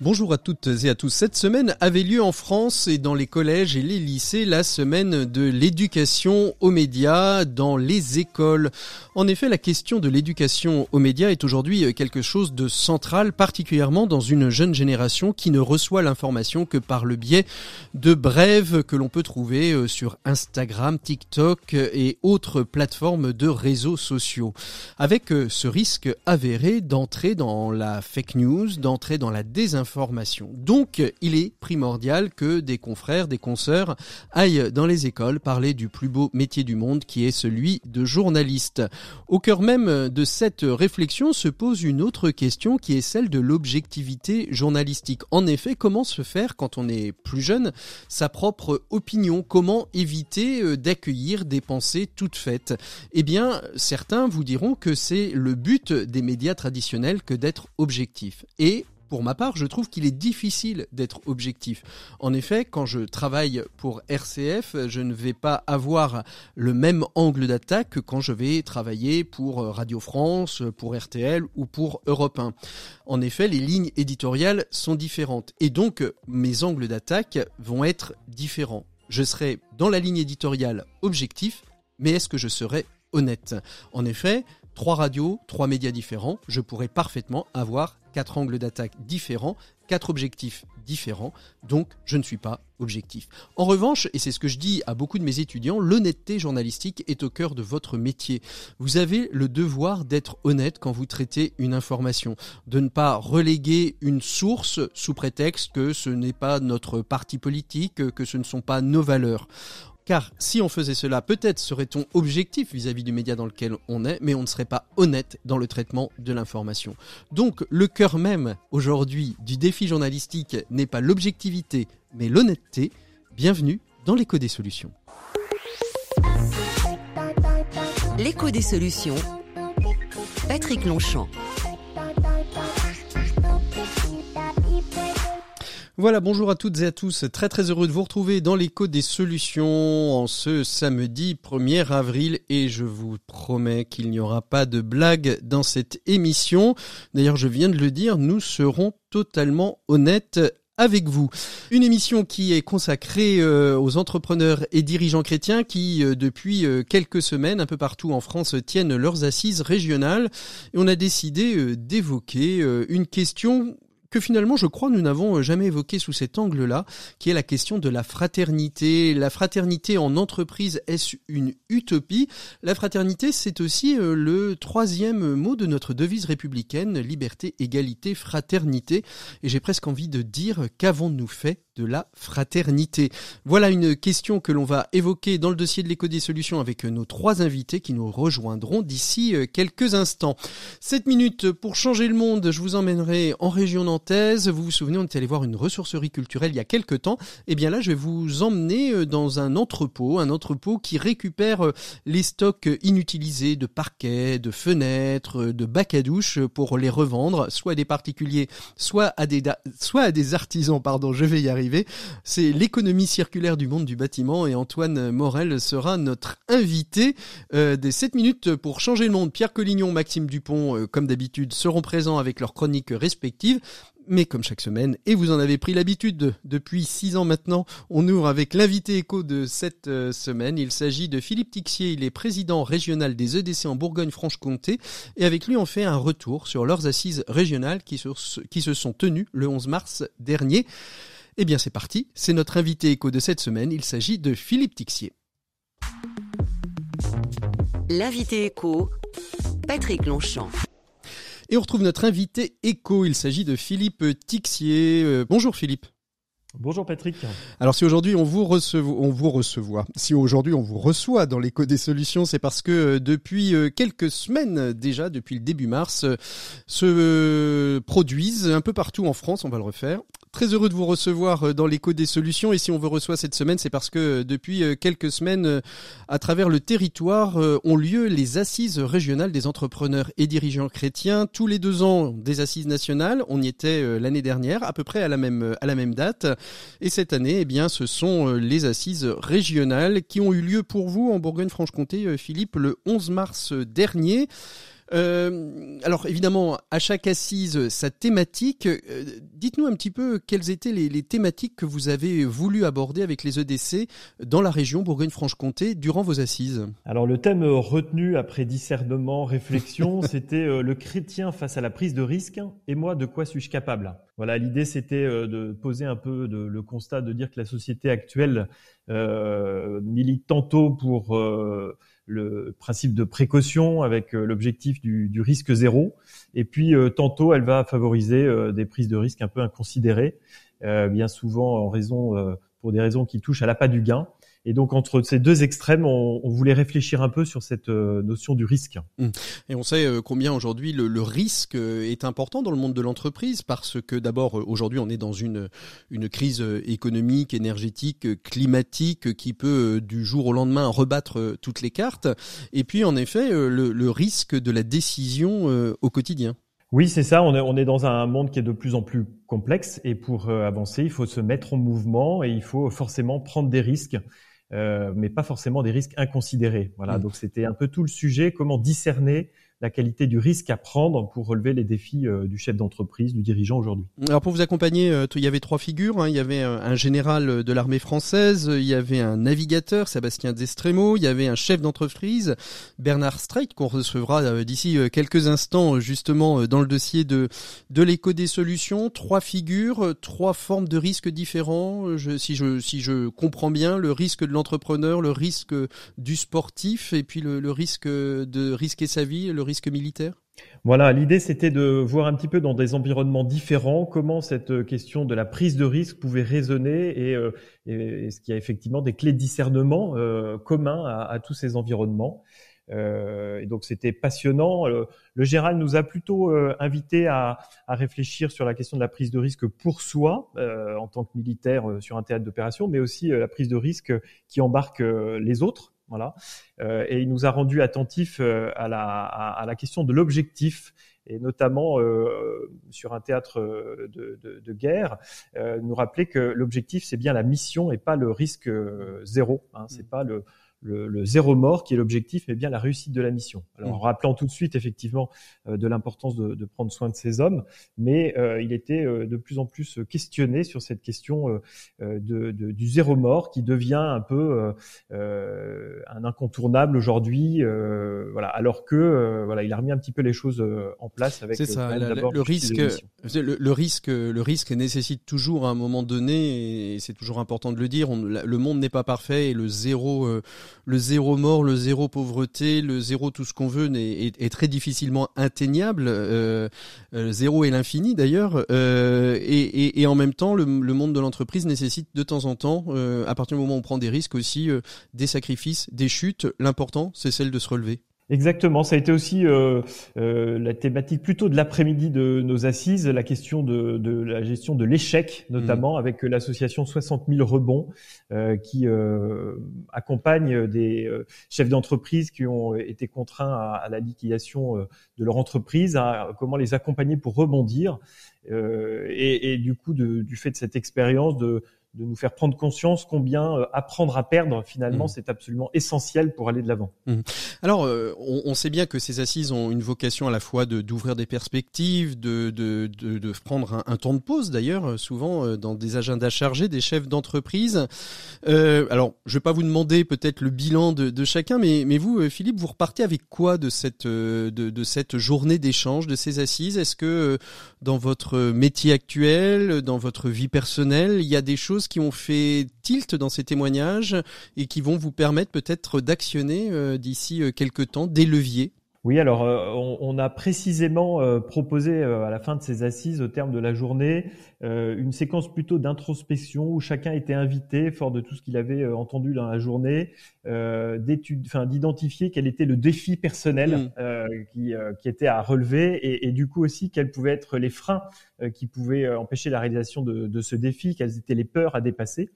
Bonjour à toutes et à tous. Cette semaine avait lieu en France et dans les collèges et les lycées la semaine de l'éducation aux médias dans les écoles. En effet, la question de l'éducation aux médias est aujourd'hui quelque chose de central, particulièrement dans une jeune génération qui ne reçoit l'information que par le biais de brèves que l'on peut trouver euh, sur Instagram, TikTok et autres plateformes de réseaux sociaux. Avec euh, ce risque avéré d'entrer dans la fake news, d'entrer dans la désinformation donc, il est primordial que des confrères, des consoeurs aillent dans les écoles parler du plus beau métier du monde qui est celui de journaliste. Au cœur même de cette réflexion se pose une autre question qui est celle de l'objectivité journalistique. En effet, comment se faire quand on est plus jeune sa propre opinion? Comment éviter euh, d'accueillir des pensées toutes faites? Eh bien, certains vous diront que c'est le but des médias traditionnels que d'être objectif. Et pour ma part, je trouve qu'il est difficile d'être objectif. En effet, quand je travaille pour RCF, je ne vais pas avoir le même angle d'attaque que quand je vais travailler pour Radio France, pour RTL ou pour Europe 1. En effet, les lignes éditoriales sont différentes et donc mes angles d'attaque vont être différents. Je serai dans la ligne éditoriale objectif, mais est-ce que je serai honnête? En effet, trois radios, trois médias différents, je pourrais parfaitement avoir quatre angles d'attaque différents, quatre objectifs différents, donc je ne suis pas objectif. En revanche, et c'est ce que je dis à beaucoup de mes étudiants, l'honnêteté journalistique est au cœur de votre métier. Vous avez le devoir d'être honnête quand vous traitez une information, de ne pas reléguer une source sous prétexte que ce n'est pas notre parti politique, que ce ne sont pas nos valeurs. Car si on faisait cela, peut-être serait-on objectif vis-à-vis du média dans lequel on est, mais on ne serait pas honnête dans le traitement de l'information. Donc le cœur même aujourd'hui du défi journalistique n'est pas l'objectivité, mais l'honnêteté. Bienvenue dans l'écho des solutions. L'écho des solutions. Patrick Longchamp. Voilà, bonjour à toutes et à tous. Très très heureux de vous retrouver dans l'écho des solutions en ce samedi 1er avril et je vous promets qu'il n'y aura pas de blague dans cette émission. D'ailleurs, je viens de le dire, nous serons totalement honnêtes avec vous. Une émission qui est consacrée euh, aux entrepreneurs et dirigeants chrétiens qui, euh, depuis euh, quelques semaines, un peu partout en France, tiennent leurs assises régionales. Et on a décidé d'évoquer une question que finalement je crois nous n'avons euh, jamais évoqué sous cet angle-là, qui est la question de la fraternité. La fraternité en entreprise, est-ce une utopie? La fraternité, c'est aussi euh, le troisième mot de notre devise républicaine, liberté, égalité, fraternité. Et j'ai presque envie de dire, qu'avons-nous fait de la fraternité? Voilà une question que l'on va évoquer dans le dossier de l'éco des solutions avec nos trois invités qui nous rejoindront d'ici euh, quelques instants. 7 minutes pour changer le monde, je vous emmènerai en région Vous vous souvenez, on était allé voir une ressourcerie culturelle il y a quelques temps. Et eh bien là, je vais vous emmener euh, dans un entrepôt, un entrepôt qui récupère euh, les stocks inutilisés de parquets, de fenêtres, de bacs à douche pour les revendre, soit à des particuliers, soit à des, artisans, pardon, je vais y arriver c'est l'économie circulaire du monde du bâtiment et Antoine Morel sera notre invité euh, des 7 minutes pour changer le monde. Pierre Collignon, Maxime Dupont, euh, comme d'habitude, seront présents avec leurs chroniques respectives mais comme chaque semaine, et vous en avez pris l'habitude depuis six ans maintenant, on ouvre avec l'invité écho de cette euh, semaine. Il s'agit de Philippe Tixier, il est président régional des EDC en Bourgogne-Franche-Comté, et avec lui on fait un retour sur leurs assises régionales qui se sont tenues le 11 mars dernier. Eh bien c'est parti, c'est notre invité écho de cette semaine, il s'agit de Philippe Tixier. L'invité écho, Patrick Longchamp. Et on retrouve notre invité écho, il s'agit de Philippe Tixier. Euh, bonjour Philippe. Bonjour Patrick. Alors si aujourd'hui on vous reçoit, on vous reçoit, si aujourd'hui on vous reçoit dans l'écho des solutions, c'est parce que euh, depuis euh, quelques semaines déjà, depuis le début mars, se produisent un peu partout en France, on va le refaire, Très heureux de vous recevoir euh, dans l'écho des solutions. Et si on vous reçoit cette semaine, c'est parce que euh, depuis euh, quelques semaines, à travers le territoire, ont lieu les assises régionales des entrepreneurs et dirigeants chrétiens. Tous les deux ans, des assises nationales. On y était l'année dernière, à peu près à la même, à la même date. Et cette année, eh bien, ce sont les assises régionales qui ont eu lieu pour vous en Bourgogne-Franche-Comté, Philippe, le 11 mars dernier. Euh, alors évidemment, à chaque assise, sa thématique. Euh, dites-nous un petit peu quelles étaient les, les, thématiques que vous avez voulu aborder avec les EDC dans la région Bourgogne-Franche-Comté durant vos assises. Alors le thème retenu après discernement, réflexion, c'était euh, le chrétien face à la prise de risque et moi de quoi suis-je capable? Voilà, l'idée c'était de poser un peu de, le constat de dire que la société actuelle euh, milite tantôt pour le principe de précaution avec euh, l'objectif du, risque zéro. Et puis euh, tantôt, elle va favoriser euh, des prises de risque un peu inconsidérées, bien souvent en raison pour des raisons qui touchent à l'appât du gain. Et donc entre ces deux extrêmes, on, on, voulait réfléchir un peu sur cette euh, notion du risque. Mmh. Et on sait euh, combien aujourd'hui le, le, risque euh, est important dans le monde de l'entreprise parce que d'abord aujourd'hui on est dans une une crise économique, énergétique, climatique qui peut du jour au lendemain rebattre toutes les cartes. Et puis en effet le, le risque de la décision au quotidien. Oui, c'est ça. On est, on est dans un monde qui est de plus en plus complexe et pour avancer, il faut se mettre en mouvement et il faut forcément prendre des risques. Euh, mais pas forcément des risques inconsidérés. Voilà, mmh. donc c'était un peu tout le sujet, comment discerner la qualité du risque à prendre pour relever les défis euh, du chef d'entreprise, du dirigeant aujourd'hui. Alors pour vous accompagner, euh, il y avait trois figures. Hein. Il y avait un général de l'armée française, il y avait un navigateur, Sébastien Destremo, il y avait un chef d'entreprise, Bernard Streit, qu'on recevra euh, d'ici quelques instants justement dans le dossier de, de l'écho des solutions. Trois figures, trois formes de risques différents. Si, je, si je comprends bien, le risque de l'entrepreneur, le risque du sportif et puis le, risque de risquer sa vie, risque militaire? Voilà, l'idée c'était de voir un petit peu dans des environnements différents comment cette question de la prise de risque pouvait résonner et, euh, est-ce qu'il y a effectivement des clés de discernement euh, communs à, tous ces environnements. Euh, et donc c'était passionnant. le général nous a plutôt invité à, à, réfléchir sur la question de la prise de risque pour soi en tant que militaire sur un théâtre d'opération, mais aussi la prise de risque qui embarque les autres voilà. Euh, et il nous a rendu attentifs euh, à, la, à, la question de l'objectif et notamment euh, sur un théâtre de, de, de guerre, euh, nous rappeler que l'objectif c'est bien la mission et pas le risque zéro. Hein, c'est mmh. pas le, le, le, zéro mort qui est l'objectif, mais bien la réussite de la mission. Alors, en mmh. rappelant tout de suite effectivement euh, de l'importance de, de, prendre soin de ces hommes, mais euh, il était euh, de plus en plus questionné sur cette question de, de, du zéro mort qui devient un peu un incontournable aujourd'hui, voilà, alors que voilà, il a remis un petit peu les choses en place avec. C'est ça. le, risque, le, le, risque, le risque nécessite toujours à un moment donné, et c'est toujours important de le dire. On, le monde n'est pas parfait et le zéro le zéro mort, le zéro pauvreté, le zéro tout ce qu'on veut est, très difficilement atteignable. Euh, euh zéro et l'infini d'ailleurs. Euh, et, en même temps, le, monde de l'entreprise nécessite de temps en temps, à partir du moment où on prend des risques aussi, des sacrifices, des chutes. L'important, c'est celle de se relever. Exactement, ça a été aussi euh, euh, la thématique plutôt de l'après-midi de nos assises, la question de, de la gestion de l'échec, notamment mmh. avec l'association 60 000 rebonds euh, qui euh, accompagne des euh, chefs d'entreprise qui ont été contraints à, à la liquidation euh, de leur entreprise, à, comment les accompagner pour rebondir. Et, et, du coup, de, du fait de cette expérience de de nous faire prendre conscience combien euh, apprendre à perdre finalement mmh. c'est absolument essentiel pour aller de l'avant. Mmh. Alors euh, on, on, sait bien que ces assises ont une vocation à la fois de d'ouvrir des perspectives, de, de, de, de prendre un, un, temps de pause d'ailleurs euh, souvent dans des agendas chargés des chefs d'entreprise. Euh, alors je vais pas vous demander peut-être le bilan de, de, chacun, mais, mais vous Philippe vous repartez avec quoi de cette de, de cette journée d'échange de ces assises? Est-ce que dans votre métier actuel, dans votre vie personnelle, il y a des choses qui ont fait tilt dans ces témoignages et qui vont vous permettre peut-être d'actionner euh, d'ici euh, quelques temps des leviers Oui, alors euh, on, a précisément euh, proposé euh, à la fin de ces assises, au terme de la journée, une séquence plutôt d'introspection où chacun était invité, fort de tout ce qu'il avait entendu dans la journée, d'identifier quel était le défi personnel mmh. qui, qui, était à relever et, et, du coup aussi quels pouvaient être les freins qui pouvaient empêcher la réalisation de, de, ce défi, quelles étaient les peurs à dépasser.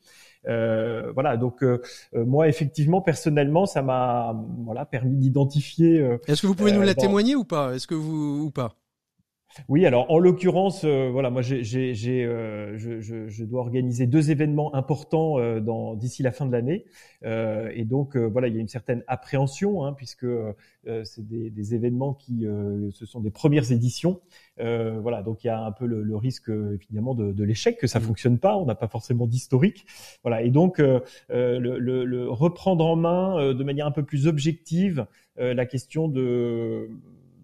Euh, voilà, donc euh, euh, moi effectivement personnellement, ça m'a voilà permis d'identifier. Est-ce que vous pouvez nous la témoigner ou pas? Est-ce que vous ou pas? Oui, alors en l'occurrence, euh, voilà, moi j'ai, j'ai, j'ai euh, je, je, je, dois organiser deux événements importants euh, dans, d'ici la fin de l'année, et donc voilà, il y a une certaine appréhension hein, puisque c'est des, des, événements qui, ce sont des premières éditions, voilà, donc il y a un peu le, le risque évidemment de, de, l'échec que ça mmh. fonctionne pas, on n'a pas forcément d'historique, voilà, et donc le, le, le, reprendre en main de manière un peu plus objective la question de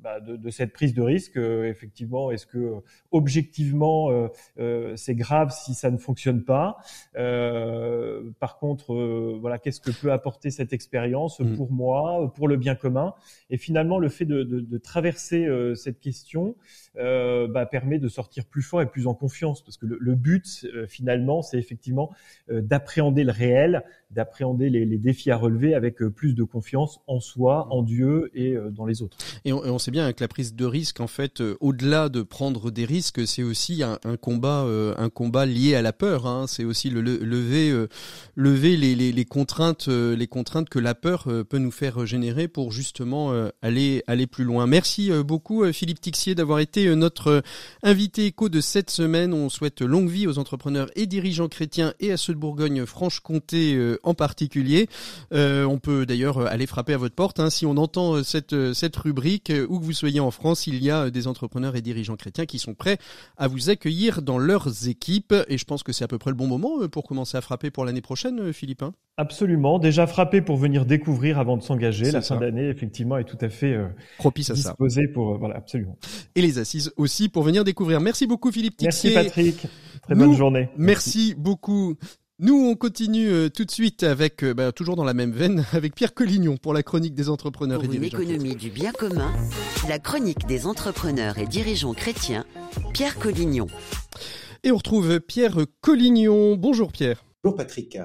bah, de, de, cette prise de risque. Euh, effectivement, est-ce que objectivement euh, c'est grave si ça ne fonctionne pas Par contre, voilà, qu'est-ce que peut apporter cette expérience mmh. pour moi, pour le bien commun? Et finalement, le fait de, de, de traverser cette question bah, permet de sortir plus fort et plus en confiance, parce que le, le but finalement, c'est effectivement d'appréhender le réel, d'appréhender les, les, défis à relever avec plus de confiance en soi, en Dieu et dans les autres. Et on, on bien que la prise de risque, en fait, euh, au-delà de prendre des risques, c'est aussi un, combat, euh, un combat lié à la peur. Hein. C'est aussi le, lever, euh, lever les, les, contraintes, les contraintes que la peur peut nous faire générer pour justement aller, aller plus loin. Merci beaucoup, Philippe Tixier, d'avoir été notre invité éco de cette semaine. On souhaite longue vie aux entrepreneurs et dirigeants chrétiens et à ceux de Bourgogne-Franche-Comté en particulier. on peut d'ailleurs aller frapper à votre porte hein, si on entend cette, cette rubrique ou que vous soyez en France, il y a des entrepreneurs et dirigeants chrétiens qui sont prêts à vous accueillir dans leurs équipes. Et je pense que c'est à peu près le bon moment euh, pour commencer à frapper pour l'année prochaine, euh, Philippe. Hein. Absolument. Déjà frappé pour venir découvrir avant de s'engager. La fin d'année, effectivement, est tout à fait euh, propice à ça. pour voilà, absolument. Et les assises aussi pour venir découvrir. Merci beaucoup, Philippe Tixier. Merci Patrick. Très bonne journée. Merci, merci beaucoup. Nous, on continue euh, tout de suite avec, euh, bah, toujours dans la même veine, avec Pierre Collignon pour la chronique des entrepreneurs et dirigeants. Une économie du bien commun, la chronique des entrepreneurs et dirigeants chrétiens, Pierre Collignon. Et on retrouve Pierre Collignon. Bonjour Pierre. Bonjour Patrick.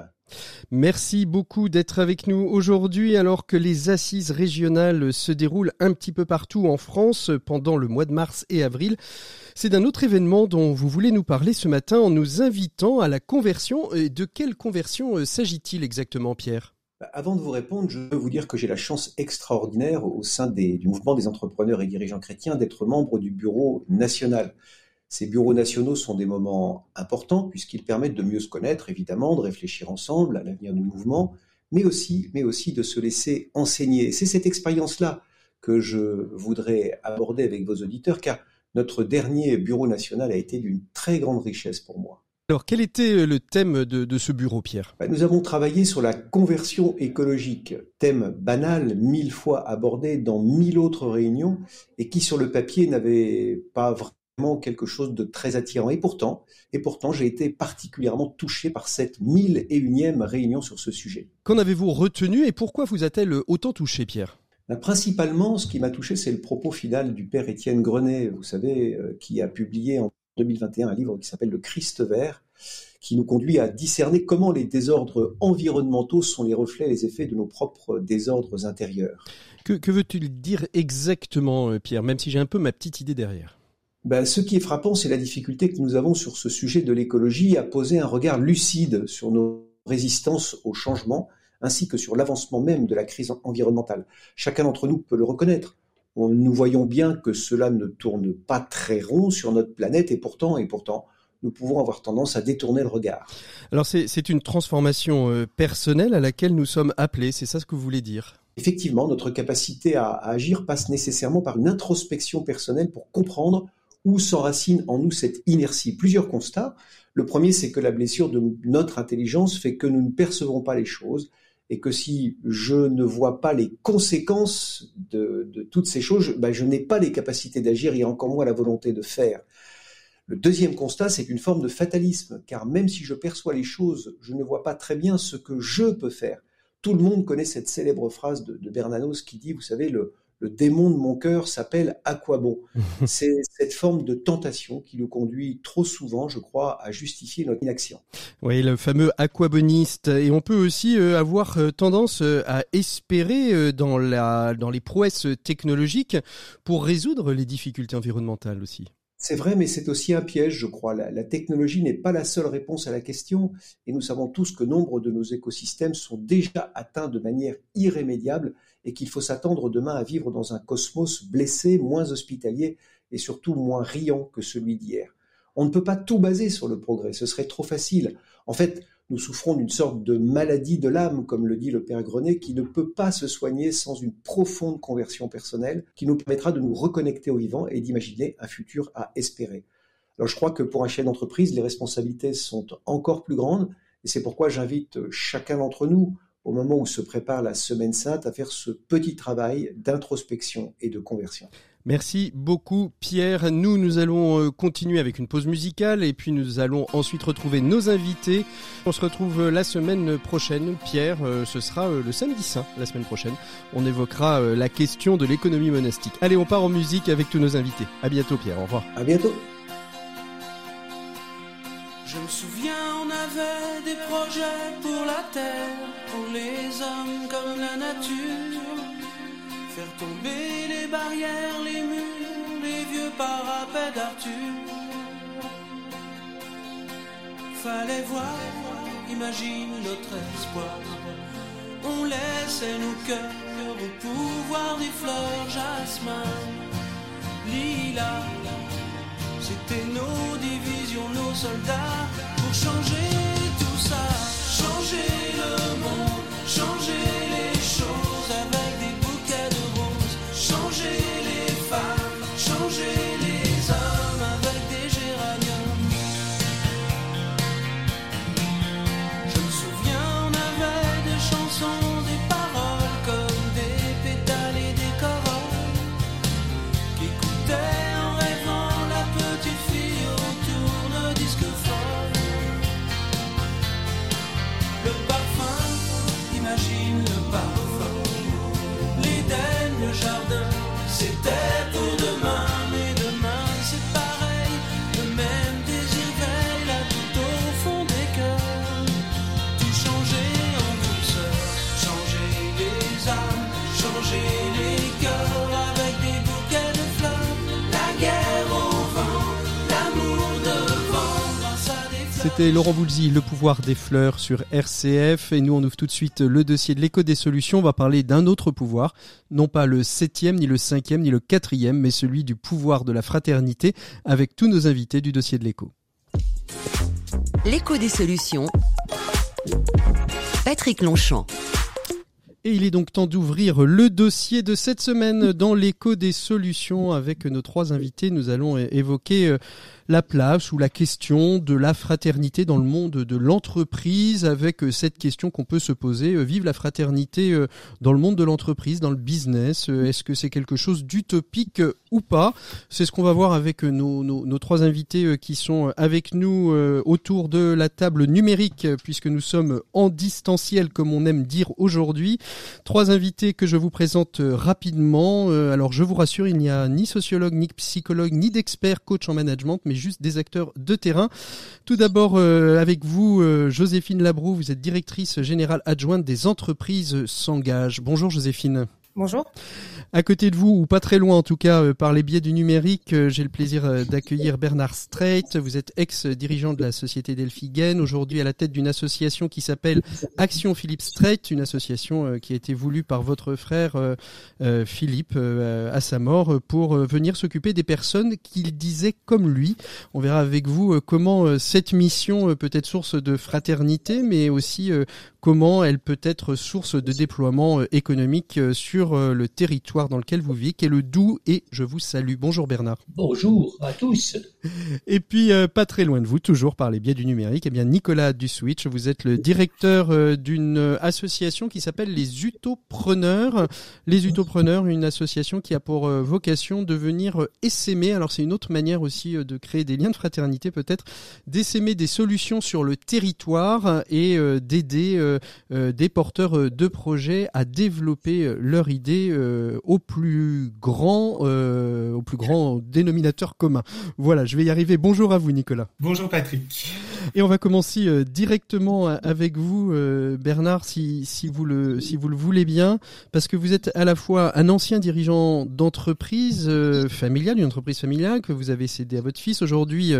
Merci beaucoup d'être avec nous aujourd'hui alors que les assises régionales se déroulent un petit peu partout en France pendant le mois de mars et avril. C'est d'un autre événement dont vous voulez nous parler ce matin en nous invitant à la conversion. De quelle conversion euh, s'agit-il exactement, Pierre? Bah, avant de vous répondre, je veux vous dire que j'ai la chance extraordinaire au sein du mouvement des entrepreneurs et dirigeants chrétiens d'être membre du bureau national. Ces bureaux nationaux sont des moments importants puisqu'ils permettent de mieux se connaître, évidemment, de réfléchir ensemble à l'avenir du mouvement, mais aussi, mais aussi de se laisser enseigner. C'est cette expérience-là que je voudrais aborder avec vos auditeurs, car notre dernier bureau national a été d'une très grande richesse pour moi. Alors, quel était le thème de, ce bureau, Pierre? Bah, Nous avons travaillé sur la conversion écologique, thème banal, mille fois abordé dans mille autres réunions, et qui sur le papier n'avait pas vraiment quelque chose de très attirant. Et pourtant, et pourtant, j'ai été particulièrement touché par cette mille et unième réunion sur ce sujet. Qu'en avez-vous retenu et pourquoi vous a-t-elle autant touché, Pierre? Principalement, ce qui m'a touché, c'est le propos final du père Étienne Grenet, vous savez, euh, qui a publié en 2021 un livre qui s'appelle Le Christ vert, qui nous conduit à discerner comment les désordres environnementaux sont les reflets, les effets de nos propres désordres intérieurs. Que, que veut-il dire exactement, euh, Pierre, même si j'ai un peu ma petite idée derrière? Ben, ce qui est frappant, c'est la difficulté que nous avons sur ce sujet de l'écologie à poser un regard lucide sur nos résistances au changement ainsi que sur l'avancement même de la crise environnementale. Chacun d'entre nous peut le reconnaître. nous voyons bien que cela ne tourne pas très rond sur notre planète et pourtant, et pourtant, nous pouvons avoir tendance à détourner le regard. Alors c'est une transformation euh, personnelle à laquelle nous sommes appelés, c'est ça ce que vous voulez dire? Effectivement, notre capacité à, agir passe nécessairement par une introspection personnelle pour comprendre où s'enracine en nous cette inertie. Plusieurs constats. Le premier, c'est que la blessure de notre intelligence fait que nous ne percevons pas les choses et que si je ne vois pas les conséquences de, toutes ces choses, ben je n'ai pas les capacités d'agir et encore moins la volonté de faire. Le deuxième constat, c'est une forme de fatalisme, car même si je perçois les choses, je ne vois pas très bien ce que je peux faire. Tout le monde connaît cette célèbre phrase de, Bernanos qui dit, vous savez, le, le démon de mon cœur s'appelle à quoi bon C'est cette forme de tentation qui nous conduit trop souvent, je crois, à justifier notre inaction. Oui, le fameux aquaboniste. Et on peut aussi euh, avoir euh, tendance euh, à espérer dans, la, dans les prouesses technologiques pour résoudre les difficultés environnementales aussi. C'est vrai, mais c'est aussi un piège, je crois. La, technologie n'est pas la seule réponse à la question, et nous savons tous que nombre de nos écosystèmes sont déjà atteints de manière irrémédiable, et qu'il faut s'attendre demain à vivre dans un cosmos blessé, moins hospitalier, et surtout moins riant que celui d'hier. On ne peut pas tout baser sur le progrès, ce serait trop facile. En fait, nous souffrons d'une sorte de maladie de l'âme, comme le dit le Père Grenet, qui ne peut pas se soigner sans une profonde conversion personnelle qui nous permettra de nous reconnecter au vivant et d'imaginer un futur à espérer. Alors je crois que pour un chef d'entreprise, les responsabilités sont encore plus grandes et c'est pourquoi j'invite chacun d'entre nous, au moment où se prépare la Semaine Sainte, à faire ce petit travail d'introspection et de conversion. Merci beaucoup Pierre. Nous, nous allons euh, continuer avec une pause musicale et puis nous allons ensuite retrouver nos invités. On se retrouve euh, la semaine prochaine. Pierre, euh, ce sera le samedi saint la semaine prochaine. On évoquera la question de l'économie monastique. Allez, on part en musique avec tous nos invités. À bientôt Pierre, au revoir. À bientôt. Je me souviens, on avait des projets pour la terre, pour les hommes comme la nature Faire tomber barrières, les murs, les vieux parapets d'Arthur. Fallait voir, imagine notre espoir. On laissait nos cœurs au pouvoir des fleurs jasmin, lila. C'était nos divisions, nos soldats pour changer C'était Laurent Boulzy, Le pouvoir des fleurs sur RCF. Et nous, on ouvre tout de suite le dossier de l'écho des solutions. On va parler d'un autre pouvoir. Non pas le septième, ni le cinquième, ni le quatrième, mais celui du pouvoir de la fraternité avec tous nos invités du dossier de l'écho. L'écho des solutions. Patrick Longchamp. Et il est donc temps d'ouvrir le dossier de cette semaine dans l'écho des solutions avec nos trois invités. Nous allons évoquer euh, la place ou la question de la fraternité dans le monde de l'entreprise avec euh, cette question qu'on peut se poser. Euh, vive la fraternité euh, dans le monde de l'entreprise, dans le business. Est-ce que c'est quelque chose d'utopique ou pas? C'est ce qu'on va voir avec nos, nos, trois invités qui sont avec nous autour de la table numérique puisque nous sommes en distanciel comme on aime dire aujourd'hui. Trois invités que je vous présente rapidement. Alors je vous rassure, il n'y a ni sociologue, ni psychologue, ni d'expert coach en management, juste des acteurs de terrain. Tout d'abord euh, avec vous, euh, Joséphine Labroux, vous êtes directrice générale adjointe des entreprises s'engagent. Bonjour Joséphine. Bonjour. À côté de vous, ou pas très loin en tout cas, euh, par les biais du numérique, euh, j'ai le plaisir euh, d'accueillir Bernard Streit. Vous êtes ex-dirigeant de la société Delphigen, aujourd'hui à la tête d'une association qui s'appelle Action Philippe Streit, une association qui a été voulue par votre frère Philippe à sa mort pour venir s'occuper des personnes qu'il disait comme lui. On verra avec vous comment cette mission peut être source de fraternité, mais aussi comment elle peut être source de déploiement économique euh, sur euh, le territoire dans lequel vous vivez, qui est le Doubs, et je vous salue. Bonjour Bernard. Bonjour à tous. Et puis, pas très loin de vous, toujours par les biais du numérique, eh bien Nicolas Duswitch, vous êtes le directeur d'une association qui s'appelle les Utopreneurs. Les Utopreneurs, une association qui a pour vocation de venir essaimer, alors c'est une autre manière aussi de créer des liens de fraternité peut-être, d'essaimer des solutions sur le territoire et d'aider euh, des porteurs euh, de projets à développer euh, leur idée euh, au plus grand, euh, au plus grand dénominateur commun. Voilà, je vais y arriver. Bonjour à vous, Nicolas. Bonjour, Patrick. Et on va commencer euh, directement avec vous, euh, Bernard, si, si, vous le, si vous le voulez bien, parce que vous êtes à la fois un ancien dirigeant d'entreprise euh, familiale, une entreprise familiale que vous avez cédé à votre fils, aujourd'hui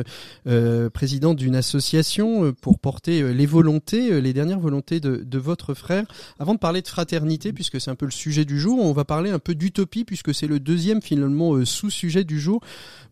président d'une association pour porter les volontés, les dernières volontés de, de votre frère. Avant de parler de fraternité, puisque c'est un peu le sujet du jour, on va parler un peu d'utopie, puisque c'est le deuxième finalement sous-sujet du jour.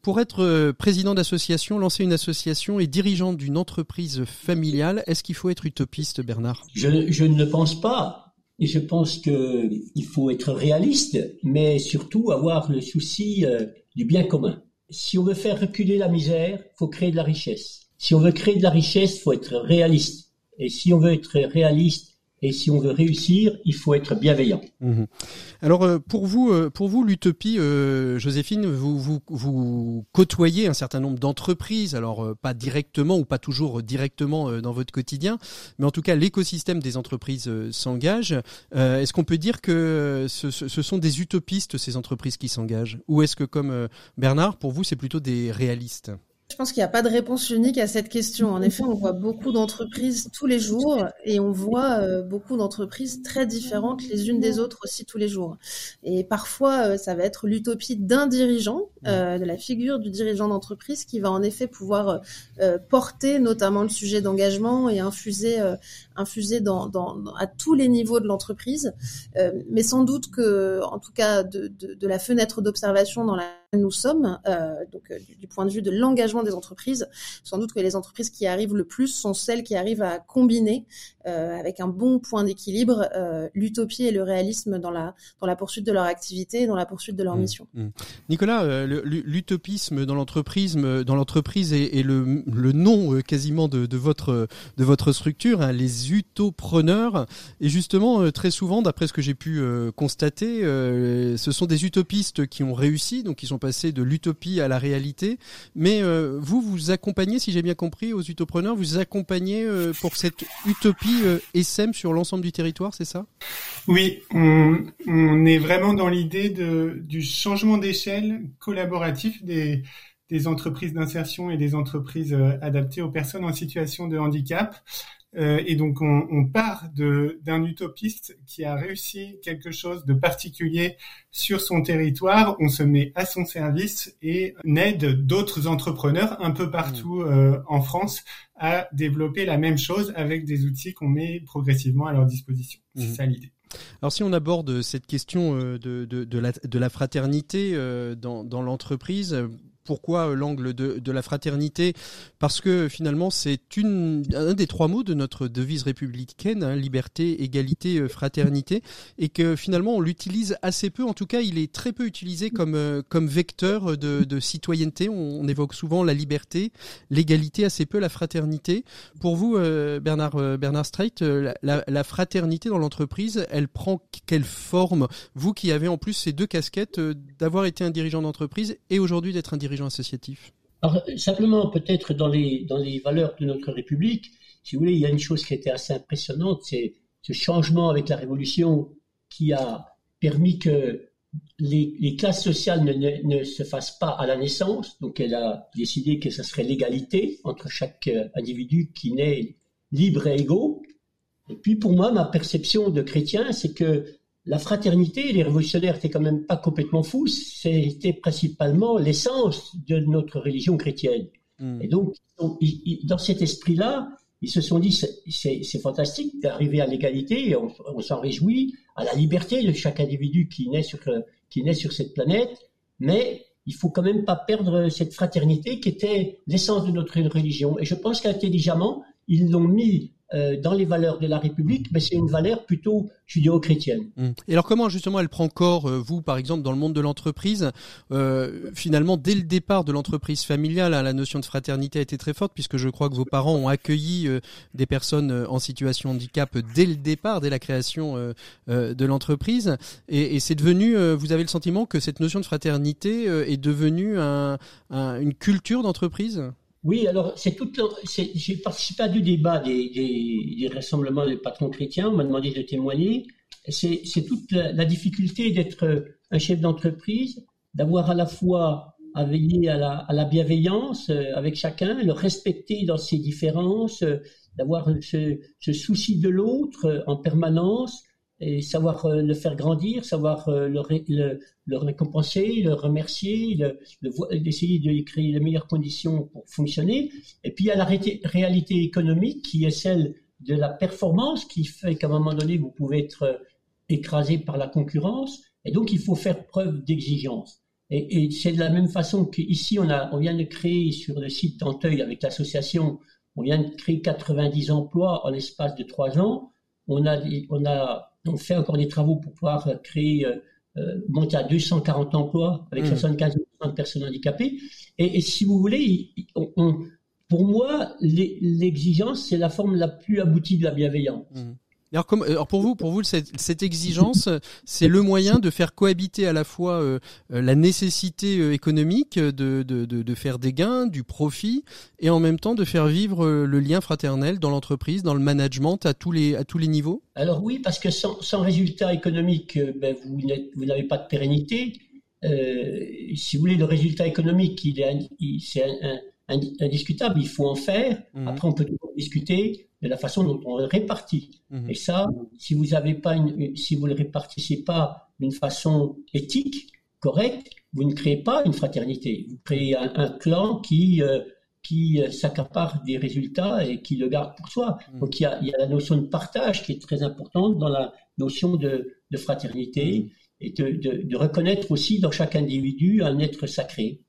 Pour être président d'association, lancer une association et dirigeant d'une entreprise, familiale. Est-ce qu'il faut être utopiste, Bernard? Je, je, ne le pense pas. Et je pense qu'il faut être réaliste, mais surtout avoir le souci euh, du bien commun. Si on veut faire reculer la misère, il faut créer de la richesse. Si on veut créer de la richesse, il faut être réaliste. Et si on veut être réaliste, et si on veut réussir, il faut être bienveillant. Mhm. Alors euh, pour vous, euh, pour vous l'utopie, euh, Joséphine, vous, vous, côtoyez un certain nombre d'entreprises, alors pas directement ou pas toujours directement dans votre quotidien, mais en tout cas l'écosystème des entreprises s'engage. est-ce qu'on peut dire que ce, sont des utopistes ces entreprises qui s'engagent, ou est-ce que comme Bernard, pour vous c'est plutôt des réalistes? Je pense qu'il n'y a pas de réponse unique à cette question. En effet, on voit beaucoup d'entreprises tous les jours et on voit euh, beaucoup d'entreprises très différentes les unes des autres aussi tous les jours. Et parfois, euh, ça va être l'utopie d'un dirigeant, euh, de la figure du dirigeant d'entreprise qui va en effet pouvoir porter notamment le sujet d'engagement et infuser, infuser dans, dans, à tous les niveaux de l'entreprise. mais sans doute que, en tout cas, de, de, de la fenêtre d'observation dans laquelle nous sommes, donc du point de vue de l'engagement des entreprises. Sans doute que les entreprises qui arrivent le plus sont celles qui arrivent à combiner euh, avec un bon point d'équilibre euh, l'utopie et le réalisme dans la dans la poursuite de leur activité et dans la poursuite de leur mmh, mission. Mmh. Nicolas, euh, l'utopisme dans l'entreprise, dans l'entreprise est, le, le nom quasiment de, de, votre de votre structure, hein, les utopreneurs. Et justement, très souvent, d'après ce que j'ai pu constater, ce sont des utopistes qui ont réussi, donc qui sont passés de l'utopie à la réalité. Mais vous, vous accompagnez, si j'ai bien compris, aux utopreneurs, vous accompagnez euh, pour cette utopie euh, SM sur l'ensemble du territoire, c'est ça? Oui, on, est vraiment dans l'idée du changement d'échelle collaboratif des, entreprises d'insertion et des entreprises euh, adaptées aux personnes en situation de handicap. Euh, et donc on, on part d'un utopiste qui a réussi quelque chose de particulier sur son territoire, on se met à son service et on aide d'autres entrepreneurs un peu partout mmh. euh, en France à développer la même chose avec des outils qu'on met progressivement à leur disposition. C'est mmh. ça l'idée. Alors si on aborde cette question euh, de, de, de, la, de la, fraternité dans, dans l'entreprise, pourquoi euh, l'angle de, la fraternité? Parce que finalement, c'est un des trois mots de notre devise républicaine, hein, liberté, égalité, euh, fraternité, et que finalement, on l'utilise assez peu. En tout cas, il est très peu utilisé comme, euh, comme vecteur de, citoyenneté. On, évoque souvent la liberté, l'égalité, assez peu la fraternité. Pour vous, Bernard, Bernard Streit, la, la, fraternité dans l'entreprise, elle prend quelle forme? Vous qui avez en plus ces deux casquettes d'avoir été un dirigeant d'entreprise et aujourd'hui d'être un dirigeant associatifs Alors, Simplement, peut-être dans les, dans les valeurs de notre République, si vous voulez, il y a une chose qui était assez impressionnante, c'est ce changement avec la Révolution qui a permis que les, classes sociales ne, ne, se fassent pas à la naissance. Donc, elle a décidé que ce serait l'égalité entre chaque euh, individu qui naît libre et égaux. Et puis, pour moi, ma perception de chrétien, c'est que la fraternité, les révolutionnaires étaient quand même pas complètement fous, c'était principalement l'essence de notre religion chrétienne. Hmm. Et donc, dans cet esprit-là, ils se sont dit, c'est fantastique d'arriver à l'égalité, on, on s'en réjouit, à la liberté de chaque individu qui naît sur, qui naît sur cette planète, mais il faut quand même pas perdre cette fraternité qui était l'essence de notre religion. Et je pense qu'intelligemment, ils l'ont mis euh, dans les valeurs de la République, mais c'est une valeur plutôt judéo-chrétienne. Mmh. Et alors comment justement elle prend corps, euh, vous par exemple, dans le monde de l'entreprise? Euh, Finalement, dès le départ de l'entreprise familiale, hein, la notion de fraternité a été très forte, puisque je crois que vos parents ont accueilli des personnes en situation de handicap dès le départ, dès la création de l'entreprise. Et, et c'est devenu, vous avez le sentiment que cette notion de fraternité est devenue un, une culture d'entreprise? Oui, alors c'est tout. J'ai participé à du débat des, des, des, rassemblements des patrons chrétiens. On m'a demandé de témoigner. c'est toute la, difficulté d'être un chef d'entreprise, d'avoir à la fois à veiller à la, à la bienveillance euh, avec chacun, le respecter dans ses différences, euh, d'avoir ce, ce, souci de l'autre euh, en permanence, et savoir le faire grandir, savoir le, le, récompenser, le remercier, d'essayer de créer les meilleures conditions pour fonctionner. Et puis il y a la réalité économique qui est celle de la performance qui fait qu'à un moment donné, vous pouvez être écrasé par la concurrence. Et donc, il faut faire preuve d'exigence. Et, c'est de la même façon qu'ici, on, on vient de créer sur le site d'Anteuil avec l'association, on vient de créer 90 emplois en l'espace de trois ans. On a, on a on fait encore des travaux pour pouvoir créer, euh, euh monter à 240 emplois avec 75 mmh. de personnes handicapées. Et, et, si vous voulez, on, pour moi, l'exigence, c'est la forme la plus aboutie de la bienveillance. Mmh. Alors, comme, alors pour vous, pour vous cette, cette exigence, c'est le moyen de faire cohabiter à la fois euh, euh, la nécessité euh, économique de, de, de, de, faire des gains, du profit, et en même temps de faire vivre le lien fraternel dans l'entreprise, dans le management à tous les, à tous les niveaux? Alors oui, parce que sans, sans résultat économique, ben vous, vous n'avez pas de pérennité. Euh, si vous voulez, le résultat économique, il est, c'est indiscutable, il faut en faire. Mmh. Après, on peut toujours discuter de la façon dont on le répartit. Mhm. Et ça, si vous avez pas une, si vous le répartissez pas d'une façon éthique, correcte, vous ne créez pas une fraternité. Vous créez un, clan qui euh, qui euh, s'accapare des résultats et qui le garde pour soi. Mhm. Donc il y, a, il y, a, la notion de partage qui est très importante dans la notion de, de fraternité mhm. et de, de, de, reconnaître aussi dans chaque individu un être sacré.